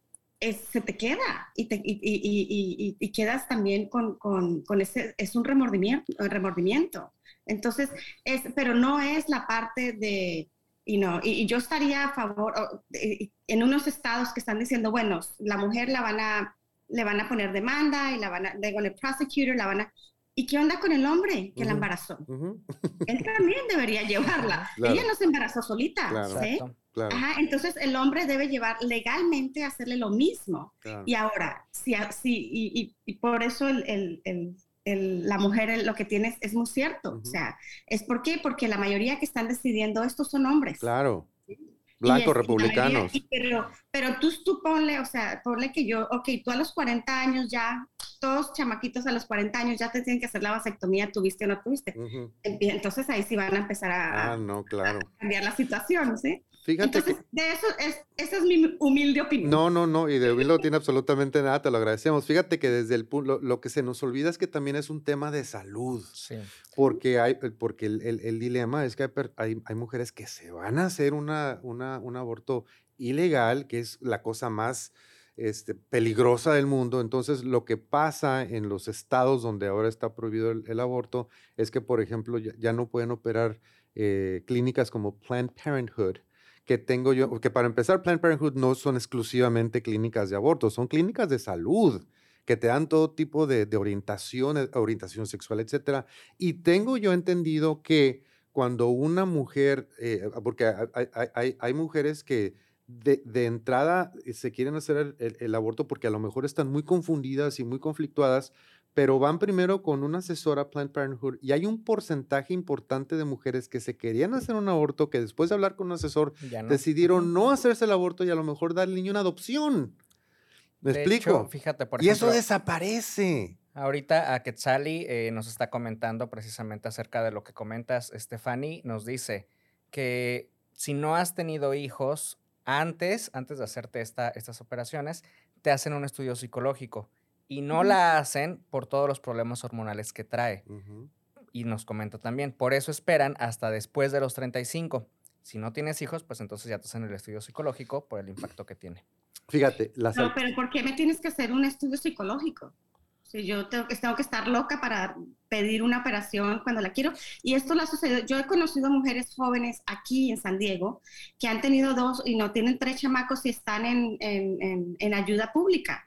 se te queda y, te, y, y, y quedas también con, con, con, ese, es un remordimiento, remordimiento. Entonces, es, pero no es la parte de, you know, y, yo estaría a favor, en unos estados que están diciendo, bueno, la mujer la van a, le van a poner demanda y la van a, luego el prosecutor la van a, ¿Y qué onda con el hombre que la embarazó? Él también debería llevarla. Ella no se embarazó solita. ¿sí? Ajá, entonces el hombre debe llevar legalmente a hacerle lo mismo. Y ahora, si, si y, y, por eso el, el, el, la mujer lo que tiene es, muy cierto. O sea, ¿es por qué? Porque la mayoría que están decidiendo esto son hombres. Claro. Blancos republicanos. pero, pero tú, tú ponle, o sea, ponle que yo, ok, tú a los 40 años ya, todos chamaquitos a los 40 años ya te tienen que hacer la vasectomía, tuviste o no tuviste. Entonces ahí sí van a empezar a, ah, no, claro. a cambiar la situación, ¿sí? Fíjate Entonces, de eso es, esa es mi humilde opinión. No, no, no, y de humilde no tiene absolutamente nada, te lo agradecemos. Fíjate que desde el punto, lo, que se nos olvida es que también es un tema de salud. Sí. Porque, hay, porque el, el, dilema es que hay, hay, mujeres que se van a hacer una, una, un aborto ilegal, que es la cosa más este, peligrosa del mundo. Entonces, lo que pasa en los estados donde ahora está prohibido el, aborto es que, por ejemplo, ya, no pueden operar eh, clínicas como Planned Parenthood que tengo yo, que para empezar, Planned Parenthood no son exclusivamente clínicas de aborto, son clínicas de salud que te dan todo tipo de, orientación, eh, sexual, etcétera. Y tengo yo entendido que cuando una mujer, eh, porque hay, hay, mujeres que de, de, entrada se quieren hacer el, aborto porque a lo mejor están muy confundidas y muy conflictuadas pero van primero con una asesora Planned Parenthood y hay un porcentaje importante de mujeres que se querían hacer un aborto que después de hablar con un asesor decidieron no hacerse el aborto y a lo mejor dar al niño una adopción. ¿Me explico? fíjate, por y eso desaparece. Ahorita a Quetzali eh, nos está comentando precisamente acerca de lo que comentas, Stephanie, nos dice que si no has tenido hijos antes, antes de hacerte esta, estas operaciones, te hacen un estudio psicológico y no la hacen por todos los problemas hormonales que trae. Y nos comenta también, por eso esperan hasta después de los 35. Si no tienes hijos, pues entonces ya te hacen el estudio psicológico por el impacto que tiene. Fíjate, la No, pero ¿por qué me tienes que hacer un estudio psicológico? Yo tengo que, tengo que estar loca para pedir una operación cuando la quiero. Y esto lo ha sucedido. Yo he conocido mujeres jóvenes aquí en San Diego que han tenido dos y no tienen tres chamacos y están en, en, en, ayuda pública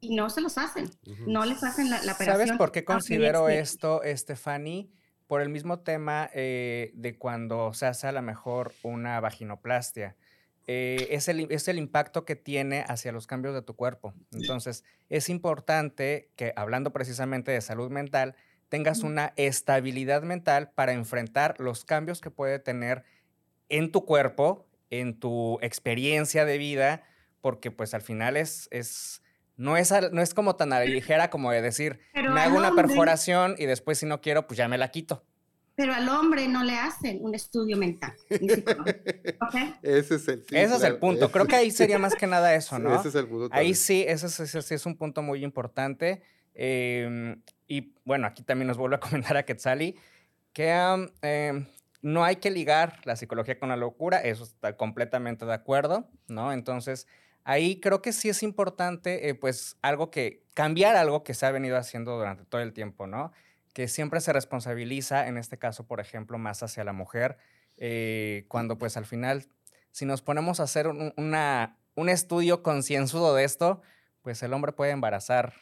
y no se los hacen. No les hacen la, operación. ¿Sabes por qué considero esto, Stephanie? Por el mismo tema eh, de cuando se hace a lo mejor una vaginoplastia eh, es, el, es, el, impacto que tiene hacia los cambios de tu cuerpo. Entonces, es importante que, hablando precisamente de salud mental, tengas una estabilidad mental para enfrentar los cambios que puede tener en tu cuerpo, en tu experiencia de vida, porque pues al final es, es no es, no es como tan ligera como de decir, me hago una perforación y después si no quiero, pues ya me la quito pero al hombre no le hacen un estudio mental. Ese es el, ese es el punto. Creo que ahí sería más que nada eso, ¿no? Ese es el punto. Ahí sí, ese, es un punto muy importante. Em, y bueno, aquí también nos vuelve a comentar a Quetzali que em, no hay que ligar la psicología con la locura, eso está completamente de acuerdo, ¿no? Entonces, ahí creo que sí es importante, eh, pues, algo que, cambiar algo que se ha venido haciendo durante todo el tiempo, ¿no? Que siempre se responsabiliza, en este caso, por ejemplo, más hacia la mujer, eh, cuando pues al final, si nos ponemos a hacer un, una, un estudio concienzudo de esto, pues el hombre puede embarazar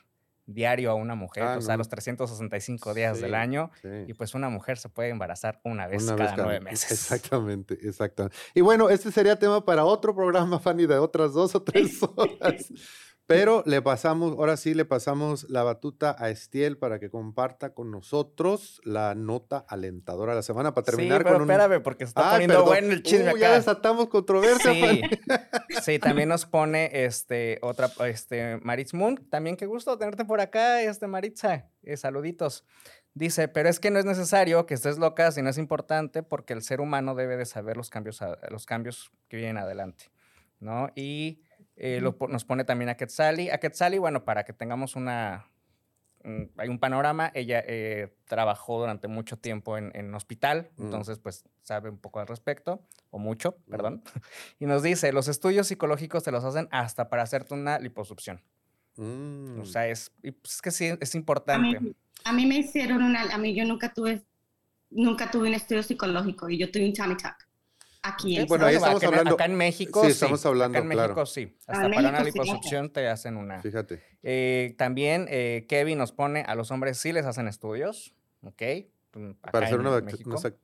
diario a una mujer, ah, o sea, los 365 días del año, y pues una mujer se puede embarazar una vez cada nueve meses. Exactamente, exactamente. Y bueno, este sería tema para otro programa, Fanny, de otras dos o tres horas. Pero le pasamos, ahora sí le pasamos la batuta a Estiel para que comparta con nosotros la nota alentadora de la semana para terminar sí, pero con espérame, porque se está poniendo bueno el chisme uh, Ya desatamos controversia. Sí. sí, también nos pone este otra este Maritz Moon, también qué gusto tenerte por acá, este Maritza. Eh, saluditos. Dice, pero es que no es necesario que estés loca si no es importante porque el ser humano debe de saber los cambios, los cambios que vienen adelante, ¿no? Y eh, nos pone también a Quetzali. A Quetzali, bueno, para que tengamos una, hay un panorama. Ella eh, trabajó durante mucho tiempo en, en hospital, mm. entonces pues sabe un poco al respecto, o mucho, mm. perdón. Y nos dice, los estudios psicológicos te los hacen hasta para hacerte una liposucción. O mm. sea, es, pues, es que sí, es importante. A mí, me hicieron una, a mí yo nunca tuve, nunca tuve un estudio psicológico y yo tuve un tummy tuck aquí en Bueno, ahí estamos hablando. Acá en México. Sí, estamos hablando. Acá en México sí. Hasta para una liposucción te hacen una. Fíjate. Eh, también eh, Kevin nos pone a los hombres sí les hacen estudios. ¿Ok? Mm, para hacer una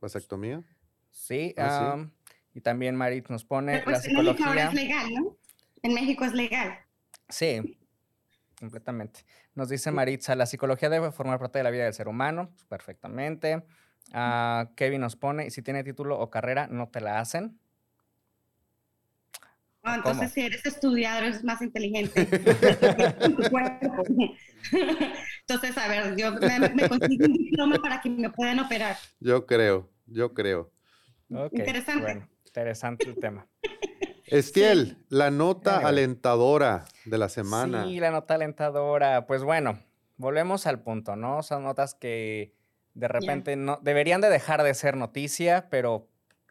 vasectomía. Sí. ¿Ah, y también Marit nos pone pues, la psicología. En México es legal, ¿no? En México es legal. Sí. Completamente. Nos dice Maritza, la psicología debe formar parte de la vida del ser humano. Pues, perfectamente. Uh, Kevin nos pone, si tiene título o carrera, no te la hacen. Ah, entonces, si eres estudiador, eres más inteligente. entonces, a ver, yo me, consigo un diploma para que me puedan operar. Yo creo, yo creo. interesante. interesante el tema. Estiel, la nota alentadora de la semana. Sí, la nota alentadora. Pues bueno, volvemos al punto, ¿no? Son notas que de repente no deberían de dejar de ser noticia, pero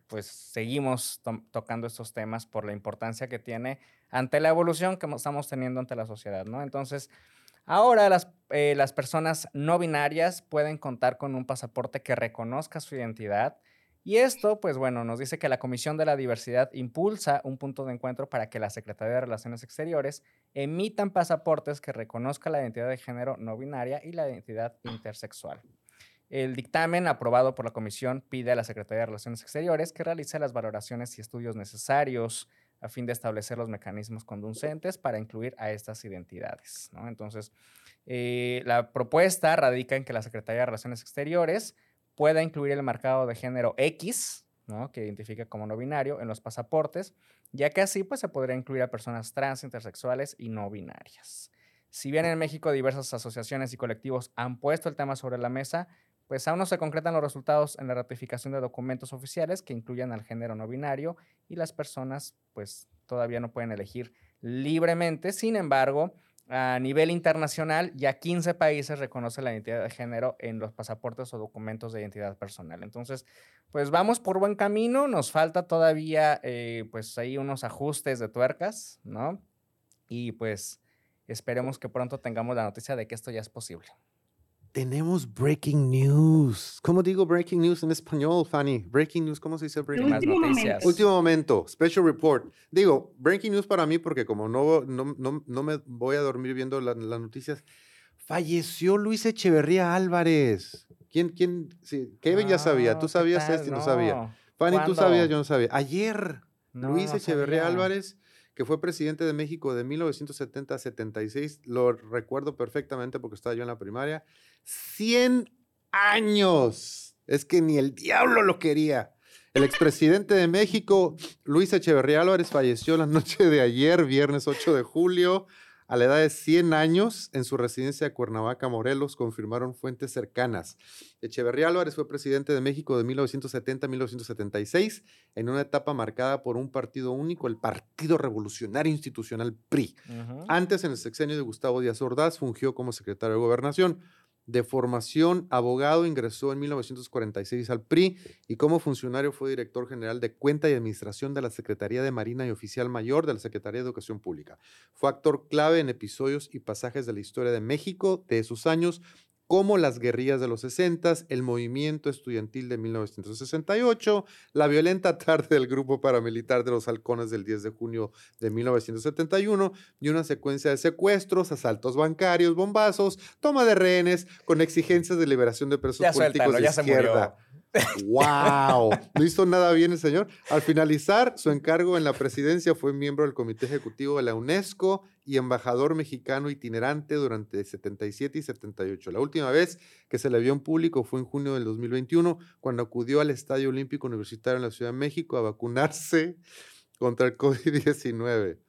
pues seguimos tocando estos temas por la importancia que tiene ante la evolución que estamos teniendo ante la sociedad, ¿no? Entonces, ahora las, eh, las personas no binarias pueden contar con un pasaporte que reconozca su identidad. Y esto, pues bueno, nos dice que la Comisión de la Diversidad impulsa un punto de encuentro para que la Secretaría de Relaciones Exteriores emitan pasaportes que reconozcan la identidad de género no binaria y la identidad intersexual. El dictamen aprobado por la comisión pide a la Secretaría de Relaciones Exteriores que realice las valoraciones y estudios necesarios a fin de establecer los mecanismos conducentes para incluir a estas identidades. Entonces, eh, la propuesta radica en que la Secretaría de Relaciones Exteriores pueda incluir el marcado de género X, que identifica como no binario, en los pasaportes, ya que así pues, se podría incluir a personas trans, intersexuales y no binarias. Si bien en México diversas asociaciones y colectivos han puesto el tema sobre la mesa, pues aún no se concretan los resultados en la ratificación de documentos oficiales que incluyan al género no binario y las personas pues todavía no pueden elegir libremente. Sin embargo, a nivel internacional ya 15 países reconocen la identidad de género en los pasaportes o documentos de identidad personal. Entonces, pues vamos por buen camino, nos falta todavía eh, pues ahí unos ajustes de tuercas, ¿no? Y pues esperemos que pronto tengamos la noticia de que esto ya es posible. Tenemos breaking news. ¿Cómo digo breaking news en español, Fanny? Breaking news, ¿cómo se dice breaking news? noticias. Último momento, special report. Digo, breaking news para mí porque como no, no, no, me voy a dormir viendo las noticias, falleció Luis Echeverría Álvarez. ¿Quién, quién? Sí, Kevin ya sabía, tú sabías esto y no, sabía. Fanny, tú sabías, yo no sabía. Ayer, Luis Echeverría Álvarez que fue presidente de México de 1970 a 76, lo recuerdo perfectamente porque estaba yo en la primaria, 100 años. Es que ni el diablo lo quería. El expresidente de México, Luis Echeverría Álvarez, falleció la noche de ayer, viernes 8 de julio, a la edad de 100 años, en su residencia de Cuernavaca, Morelos, confirmaron fuentes cercanas. Echeverría Álvarez fue presidente de México de 1970 a 1976, en una etapa marcada por un partido único, el Partido Revolucionario Institucional PRI. Antes, en el sexenio de Gustavo Díaz Ordaz, fungió como secretario de Gobernación. De formación, abogado, ingresó en 1946 al PRI y como funcionario fue director general de Cuenta y Administración de la Secretaría de Marina y oficial mayor de la Secretaría de Educación Pública. Fue actor clave en episodios y pasajes de la historia de México de esos años, como las guerrillas de los 60, el movimiento estudiantil de 1968, la violenta tarde del grupo paramilitar de los halcones del 10 de junio de 1971 y una secuencia de secuestros, asaltos bancarios, bombazos, toma de rehenes con exigencias de liberación de presos políticos de izquierda. ¡Wow! No hizo nada bien el señor. Al finalizar su encargo en la presidencia, fue miembro del Comité Ejecutivo de la UNESCO y embajador mexicano itinerante durante 77 y 78. La última vez que se le vio en público fue en junio del 2021, cuando acudió al Estadio Olímpico Universitario en la Ciudad de México a vacunarse contra el COVID-19.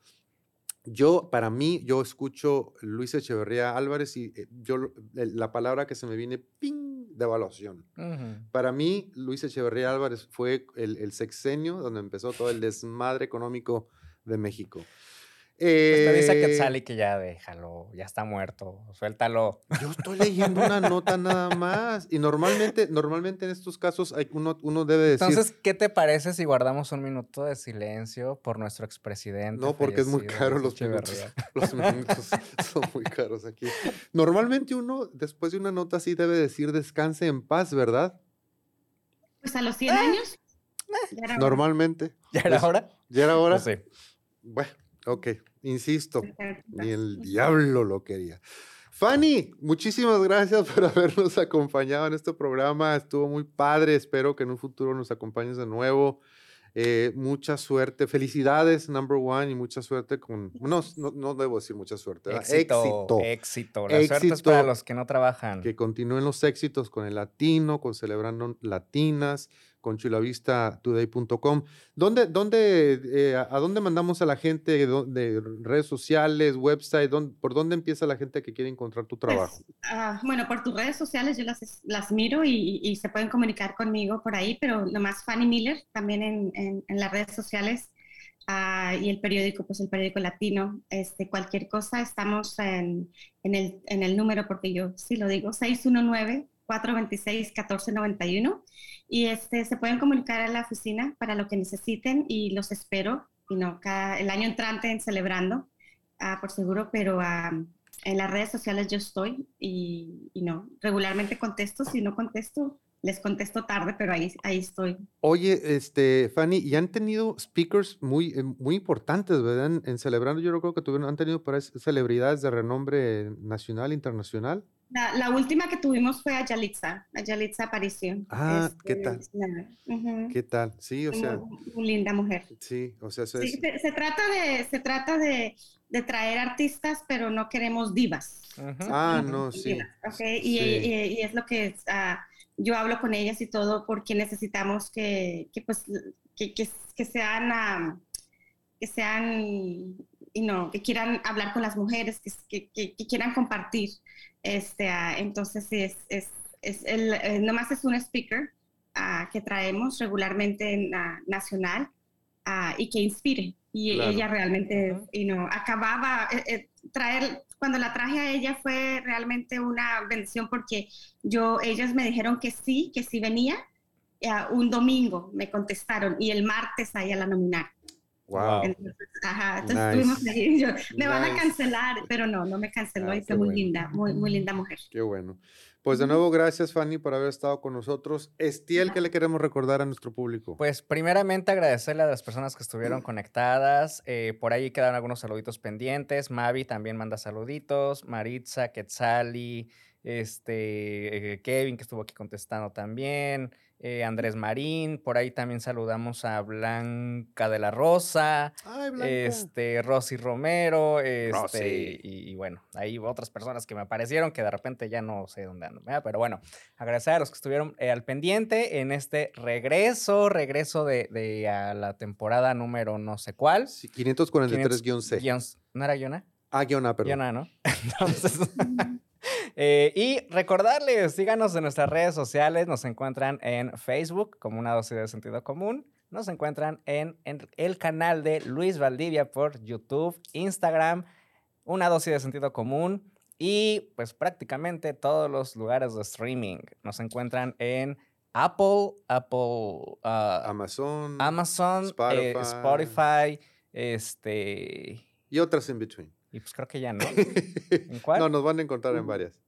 Yo, para mí, yo escucho Luis Echeverría Álvarez y eh, yo la palabra que se me viene, ¡ping!, de evaluación. Para mí, Luis Echeverría Álvarez fue el, sexenio donde empezó todo el desmadre económico de México. Eh, pues dice Quetzali que ya déjalo, ya está muerto, suéltalo. Yo estoy leyendo una nota nada más. Y normalmente, normalmente en estos casos hay uno, uno debe decir. Entonces, ¿qué te parece si guardamos un minuto de silencio por nuestro expresidente? No, porque es muy caro los minutos. Los minutos son muy caros aquí. Normalmente uno, después de una nota así, debe decir descanse en paz, ¿verdad? Pues a los 100 ah. años. Normalmente. ¿Ya era hora? ¿Ya era hora? sí. Bueno, ok. Insisto, ni el diablo lo quería. Fanny, muchísimas gracias por habernos acompañado en este programa. Estuvo muy padre. Espero que en un futuro nos acompañes de nuevo. Eh, mucha suerte. Felicidades, number one, y mucha suerte con. No, no, debo decir mucha suerte. Éxito. Éxito. La suerte es para los que no trabajan. Que continúen los éxitos con el latino, con celebrando latinas con chulavistatoday.com. ¿Dónde, dónde, eh, ¿A dónde mandamos a la gente de, redes sociales, website? ¿Por dónde empieza la gente que quiere encontrar tu pues, trabajo? Ah, bueno, por tus redes sociales yo las, las miro y, se pueden comunicar conmigo por ahí, pero nomás Fanny Miller también en, en, las redes sociales. Ah, y el periódico, pues el periódico latino, este, cualquier cosa, estamos en, en, el, en el número, porque yo sí lo digo, 619 426-1491 y este, se pueden comunicar a la oficina para lo que necesiten y los espero, y no, cada, el año entrante en celebrando, ah, por seguro, pero ah, en las redes sociales yo estoy y, no, regularmente contesto, si no contesto, les contesto tarde, pero ahí, ahí estoy. Oye, este, Fanny, y han tenido speakers muy, eh, muy importantes, ¿verdad? En, celebrando, yo creo que tuvieron, han tenido celebridades de renombre nacional, internacional. La, última que tuvimos fue a Yalitza, a Yalitza Aparicio. Ah, ¿qué este, tal? ¿Qué tal? Sí, o sea. Muy, linda mujer. Sí, o sea, se, trata de, se trata de, traer artistas, pero no queremos divas. Ah, no, sí. Y, es lo que ah, yo hablo con ellas y todo porque necesitamos que, pues, que, sean, que sean y no, que quieran hablar con las mujeres, que, que, quieran compartir. Este, ah, entonces, es, es, es el, eh, nomás es un speaker ah, que traemos regularmente en, nacional ah, y que inspire. Y ella realmente, y no, acababa, eh, eh, traer, cuando la traje a ella fue realmente una bendición porque yo, ellas me dijeron que sí, que sí venía. un domingo me contestaron y el martes a ella la nominaron. Wow. Entonces, ajá, entonces estuvimos ahí. me van a cancelar, pero no, no me canceló ah, y fue muy linda, muy, muy linda mujer. Qué bueno. Pues de nuevo, gracias Fanny por haber estado con nosotros. Estiel, ¿qué le queremos recordar a nuestro público? Pues primeramente agradecerle a las personas que estuvieron conectadas. Eh, por ahí quedaron algunos saluditos pendientes. Mavi también manda saluditos. Maritza, Quetzali, este, eh, Kevin que estuvo aquí contestando también. Eh, Andrés Marín, por ahí también saludamos a Blanca de la Rosa, este, Rosy Romero, este, y, bueno, hay otras personas que me aparecieron que de repente ya no sé dónde andan, pero bueno, agradecer a los que estuvieron eh, al pendiente en este regreso, regreso de, a la temporada número no sé cuál. Sí, 543-C. ¿No era guiona? Ah, guiona, perdón. Guiona, ¿no? Entonces... Eh, y recordarles, síganos en nuestras redes sociales, nos encuentran en Facebook como una dosis de sentido común, nos encuentran en, el canal de Luis Valdivia por YouTube, Instagram, una dosis de sentido común y pues prácticamente todos los lugares de streaming. Nos encuentran en Apple, Apple, ah, Amazon, Amazon, eh, Spotify. Spotify, este... Y otras en between. Y pues creo que ya no. ¿En cuál? No, nos van a encontrar en varias.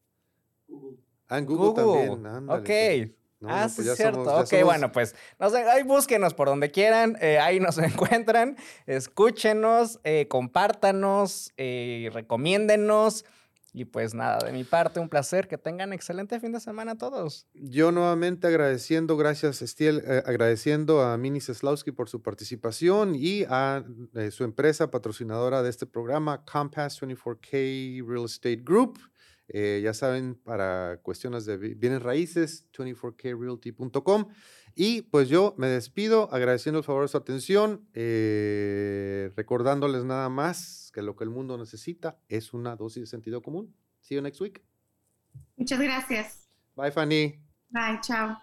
Ah, en Google, también. ok. Pues. ah, pues sí, es cierto. ok, bueno, pues ahí búsquenos por donde quieran, eh, ahí nos encuentran, escúchenos, eh, compártanos, eh, recomiéndenos. Y pues nada, de mi parte, un placer. Que tengan excelente fin de semana todos. Yo nuevamente agradeciendo, gracias Estiel, agradeciendo a Mini Seslowski por su participación y a su empresa patrocinadora de este programa, Compass 24K Real Estate Group. Eh, ya saben, para cuestiones de bienes raíces, 24krealty.com. Y pues yo me despido agradeciendo el favor de su atención, eh, recordándoles nada más que lo que el mundo necesita es una dosis de sentido común. See you next week. Muchas gracias. Bye, Fanny. Bye, chao.